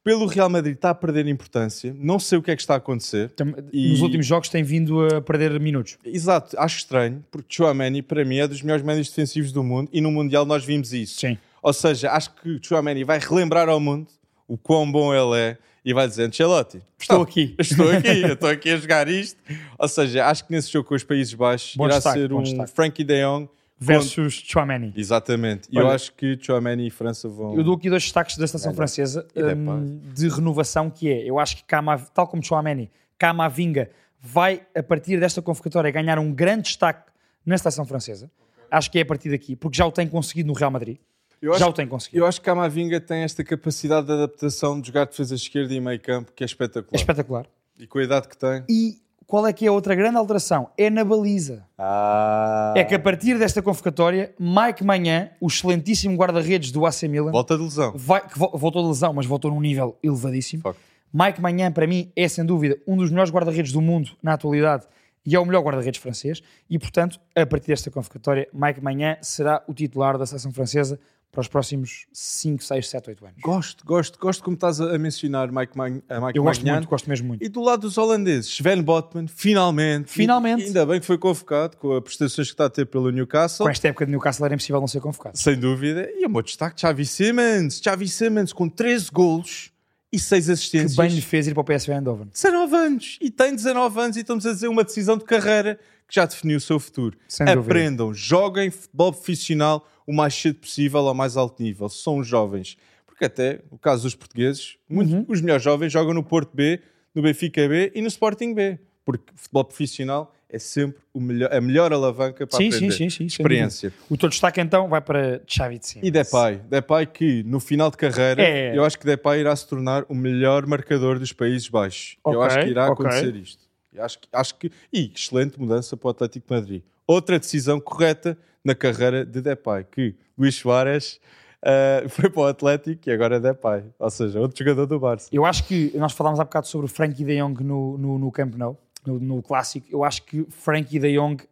pelo Real Madrid está a perder importância. Não sei o que é que está a acontecer. Tam- E- Nos últimos jogos tem vindo a perder minutos. Exato, acho estranho, porque Chouameni para mim é dos melhores médios defensivos do mundo e no Mundial nós vimos isso. Sim. Ou seja, acho que Chouameni vai relembrar ao mundo o quão bom ele é e vai dizer, Ancelotti, Estou não, aqui. Estou aqui, eu estou aqui a jogar isto. Ou seja, acho que nesse jogo com os Países Baixos Bom irá destaque, ser um destaque. Frankie de Jong Versus Chouameni. contra- Exatamente. E eu acho que Chouameni e França vão... Eu dou aqui dois destaques da seleção francesa hum, de renovação, que é, eu acho que Cama, tal como Chouameni, Camavinga vai, a partir desta convocatória, ganhar um grande destaque na seleção francesa. Acho que é a partir daqui, porque já o tem conseguido no Real Madrid. Eu já acho, o tem conseguido. eu acho que Camavinga tem esta capacidade de adaptação de jogar defesa esquerda e meio campo que é espetacular. É espetacular. E com a idade que tem... E qual é que é a outra grande alteração? É na baliza. Ah... É que a partir desta convocatória, Mike Manhã, o excelentíssimo guarda-redes do AC Milan, Volta de lesão. vai, que vo- voltou de lesão, mas voltou num nível elevadíssimo. Facto. Mike Manhã, para mim, é sem dúvida um dos melhores guarda-redes do mundo na atualidade e é o melhor guarda-redes francês. E, portanto, a partir desta convocatória, Mike Manhã será o titular da seleção francesa para os próximos 5, 6, 7, 8 anos. Gosto, gosto, gosto como estás a mencionar Mike, Man, a Mike Eu gosto muito, gosto mesmo muito. E do lado dos holandeses, Sven Botman, finalmente. Finalmente. E ainda bem que foi convocado com as prestações que está a ter pelo Newcastle. Com esta época de Newcastle era impossível não ser convocado. Sem dúvida. E o meu destaque, Xavi Simmons. Xavi Simmons com 13 golos e 6 Que assistências. bem lhe fez ir para o PSV Eindhoven. 19 anos. E tem 19 anos e estamos a dizer uma decisão de carreira que já definiu o seu futuro. Sem dúvida. Aprendam, joguem futebol profissional o mais cedo possível ao mais alto nível. São jovens. Porque até, no caso dos portugueses, muitos- Uhum. os melhores jovens jogam no Porto B, no Benfica B e no Sporting B. Porque futebol profissional é sempre melhor, a melhor alavanca para Sim, aprender. sim, sim, sim, Experiência. O teu destaque então vai para Xavi de Simmons. E Depay. Depay que no final de carreira, É. eu acho que Depay irá se tornar o melhor marcador dos Países Baixos. eu Ok, acho que irá ok. acontecer isto. Eu acho, que- acho que... E excelente mudança para o Atlético de Madrid. Outra decisão correta na carreira de Depay, que Luís Soares ah, foi para o Atlético e agora é Depay. Ou seja, outro jogador do Barça. Eu acho que nós falámos há bocado sobre o Frankie de Jong no, no, no Camp Nou, no, no clássico. Eu acho que Frankie de Jong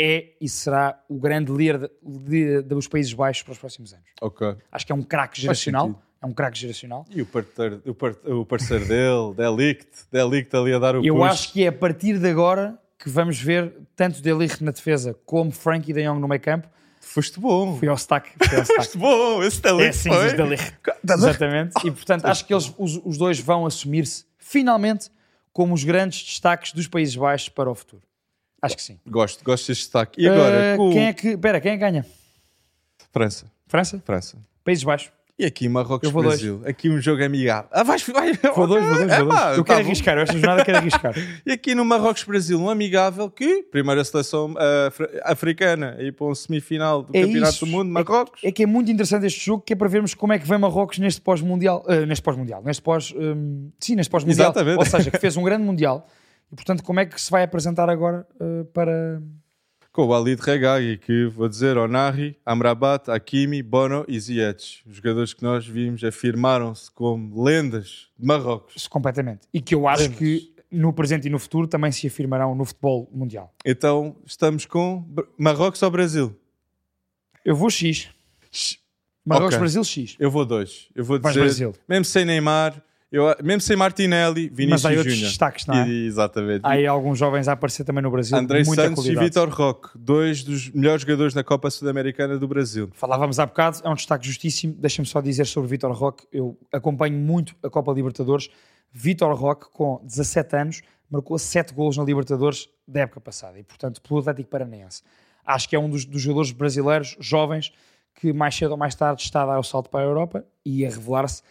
é e será o grande líder de- de- dos Países Baixos para os próximos anos. Ok. Acho que é um craque geracional. É um craque geracional. E o parceiro, o par- o parceiro dele, Delict, Delict ali a dar o Eu push. acho que é a partir de agora que vamos ver tanto Delicht na defesa como Frankie de Jong no meio campo Foste bom. Fui ao stack. Fui ao. Foste bom. Esse talento É sim, foi. Ligt. Exatamente. E portanto, acho que eles, os, os dois vão assumir-se finalmente como os grandes destaques dos Países Baixos para o futuro. Acho que sim. Gosto, gosto deste destaque. E agora, Uh, com quem é que. Espera, quem é que ganha? França. França? França. Países Baixos. E aqui Marrocos dois. Brasil. Aqui um jogo amigável. Ah, vais, vai. Vou dois, vou dois, É, vou dois. pá, Eu tá quero bom. arriscar, eu esta jornada quero arriscar. E aqui no Marrocos Brasil, um amigável que, primeira seleção ah, afri- africana, aí para um semifinal do É Campeonato isso. do Mundo, Marrocos. É que é muito interessante este jogo, que é para vermos como é que vem Marrocos neste pós-mundial. ah, neste pós-mundial, neste pós. hum, sim, neste pós-mundial. Exatamente. Ou seja, que fez um grande mundial. E portanto, como é que se vai apresentar agora ah, para. Com o Walid Regawi, que vou dizer, Onari, Amrabat, Hakimi, Bono e Ziyech. Os jogadores que nós vimos afirmaram-se como lendas de Marrocos. Completamente. E que eu acho Lendas. que no presente e no futuro também se afirmarão no futebol mundial. Então, estamos com Marrocos ou Brasil? Eu vou X. Marrocos, Ok. Brasil, X. Eu vou dois. Eu vou dizer, Brasil. mesmo sem Neymar, eu, mesmo sem Martinelli, Mas Vinícius há outros Júnior. destaques, não é? E- Exatamente. Há aí alguns jovens a aparecer também no Brasil. Andrei muita Santos e qualidade. Vitor Roque, dois dos melhores jogadores na Copa Sul-Americana do Brasil. Falávamos há bocado, é um destaque justíssimo. Deixa-me só dizer sobre Vitor Roque. Eu acompanho muito a Copa Libertadores. Vitor Roque, com 17 anos, marcou 7 golos na Libertadores da época passada e, portanto, pelo Atlético Paranaense. Acho que é um dos, dos jogadores brasileiros jovens que mais cedo ou mais tarde está a dar o salto para a Europa e a revelar-se.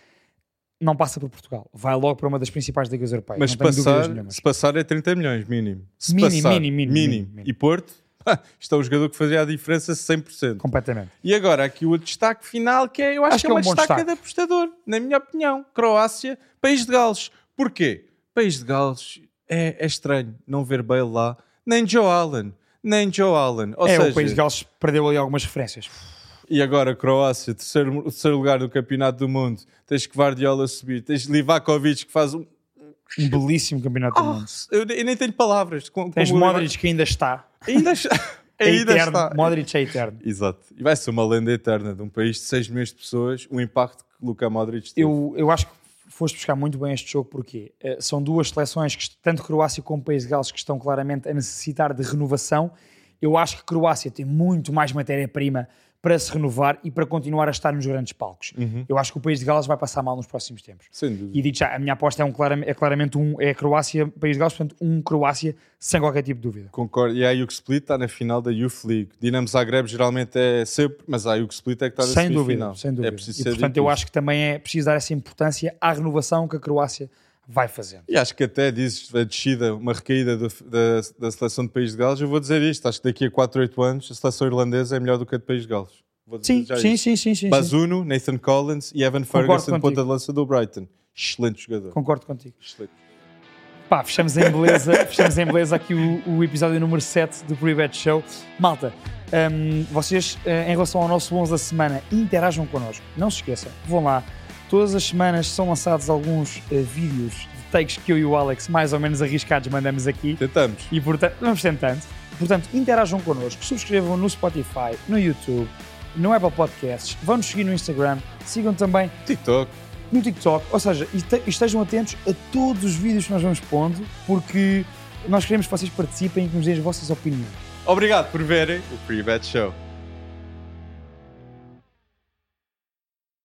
Não passa por Portugal, vai logo para uma das principais ligas europeias. Mas passar, se passar é 30 milhões, mínimo. Se Mínimo, passar, mínimo, mínimo, mínimo, mínimo. E Porto, isto é um jogador que fazia a diferença 100%. Completamente. E agora, aqui o destaque final, que é, eu acho, Acho que é é uma um bom destaca destaque. de apostador, na minha opinião. Croácia, País de Gales. Porquê? País de Gales é, é estranho não ver Bale lá, nem Joe Allen, nem Joe Allen. Ou é, seja, o País de Gales perdeu ali algumas referências. E agora Croácia, terceiro, terceiro lugar do Campeonato do Mundo, tens que Guardiola subir, tens Livakovic que faz um... Um belíssimo campeonato do Oh, mundo. eu, eu nem tenho palavras. Com, Tens como Modric que ainda está. Ainda, está- É ainda eterno. está. Modric é eterno. Exato. E vai ser uma lenda eterna de um país de 6 milhões de pessoas, o impacto que Luka Modric teve. Eu, eu acho que foste buscar muito bem este jogo porque eh, são duas seleções, que, tanto Croácia como País de Gales, que estão claramente a necessitar de renovação. Eu acho que Croácia tem muito mais matéria-prima para se renovar e para continuar a estar nos grandes palcos. Eu acho que o País de Gales vai passar mal nos próximos tempos. Sem dúvida. E digo já, a minha aposta é, um, é claramente um é Croácia, País de Gales, portanto, um Croácia sem qualquer tipo de dúvida. Concordo. E a Yuk Split está na final da Youth League. Dinamo Zagreb geralmente é sempre, mas a Yuk Split é que está na sem dúvida, sem dúvida. É preciso e portanto, eu acho que também é preciso dar essa importância à renovação que a Croácia vai fazendo. E acho que até dizes a descida, uma recaída do- da, da seleção de País de Gales. Eu vou dizer isto: acho que daqui a 4, 8 anos a seleção irlandesa é melhor do que a de País de Gales. Sim, sim, sim, sim, sim. Bazuno, Nathan Collins e Evan Concordo Ferguson, contigo. ponta de lança do Brighton. Excelente jogador. Concordo contigo. Excelente. Pá, fechamos em beleza, fechamos em beleza aqui o, o episódio número 7 do Pre-Bet Show. Malta, hum, vocês, eh, em relação ao nosso 11 da semana, interajam connosco. Não se esqueçam, vão lá. Todas as semanas são lançados alguns eh, vídeos de takes que eu e o Alex, mais ou menos arriscados, mandamos aqui. Tentamos. E portanto, vamos tentando. Portanto, interajam connosco, subscrevam no Spotify, no YouTube, no Apple Podcasts, vão nos seguir no Instagram, sigam também TikTok. no TikTok, ou seja, este- estejam atentos a todos os vídeos que nós vamos pondo, porque nós queremos que vocês participem e que nos deem as vossas opiniões. Obrigado por verem o Pre-Bet Show.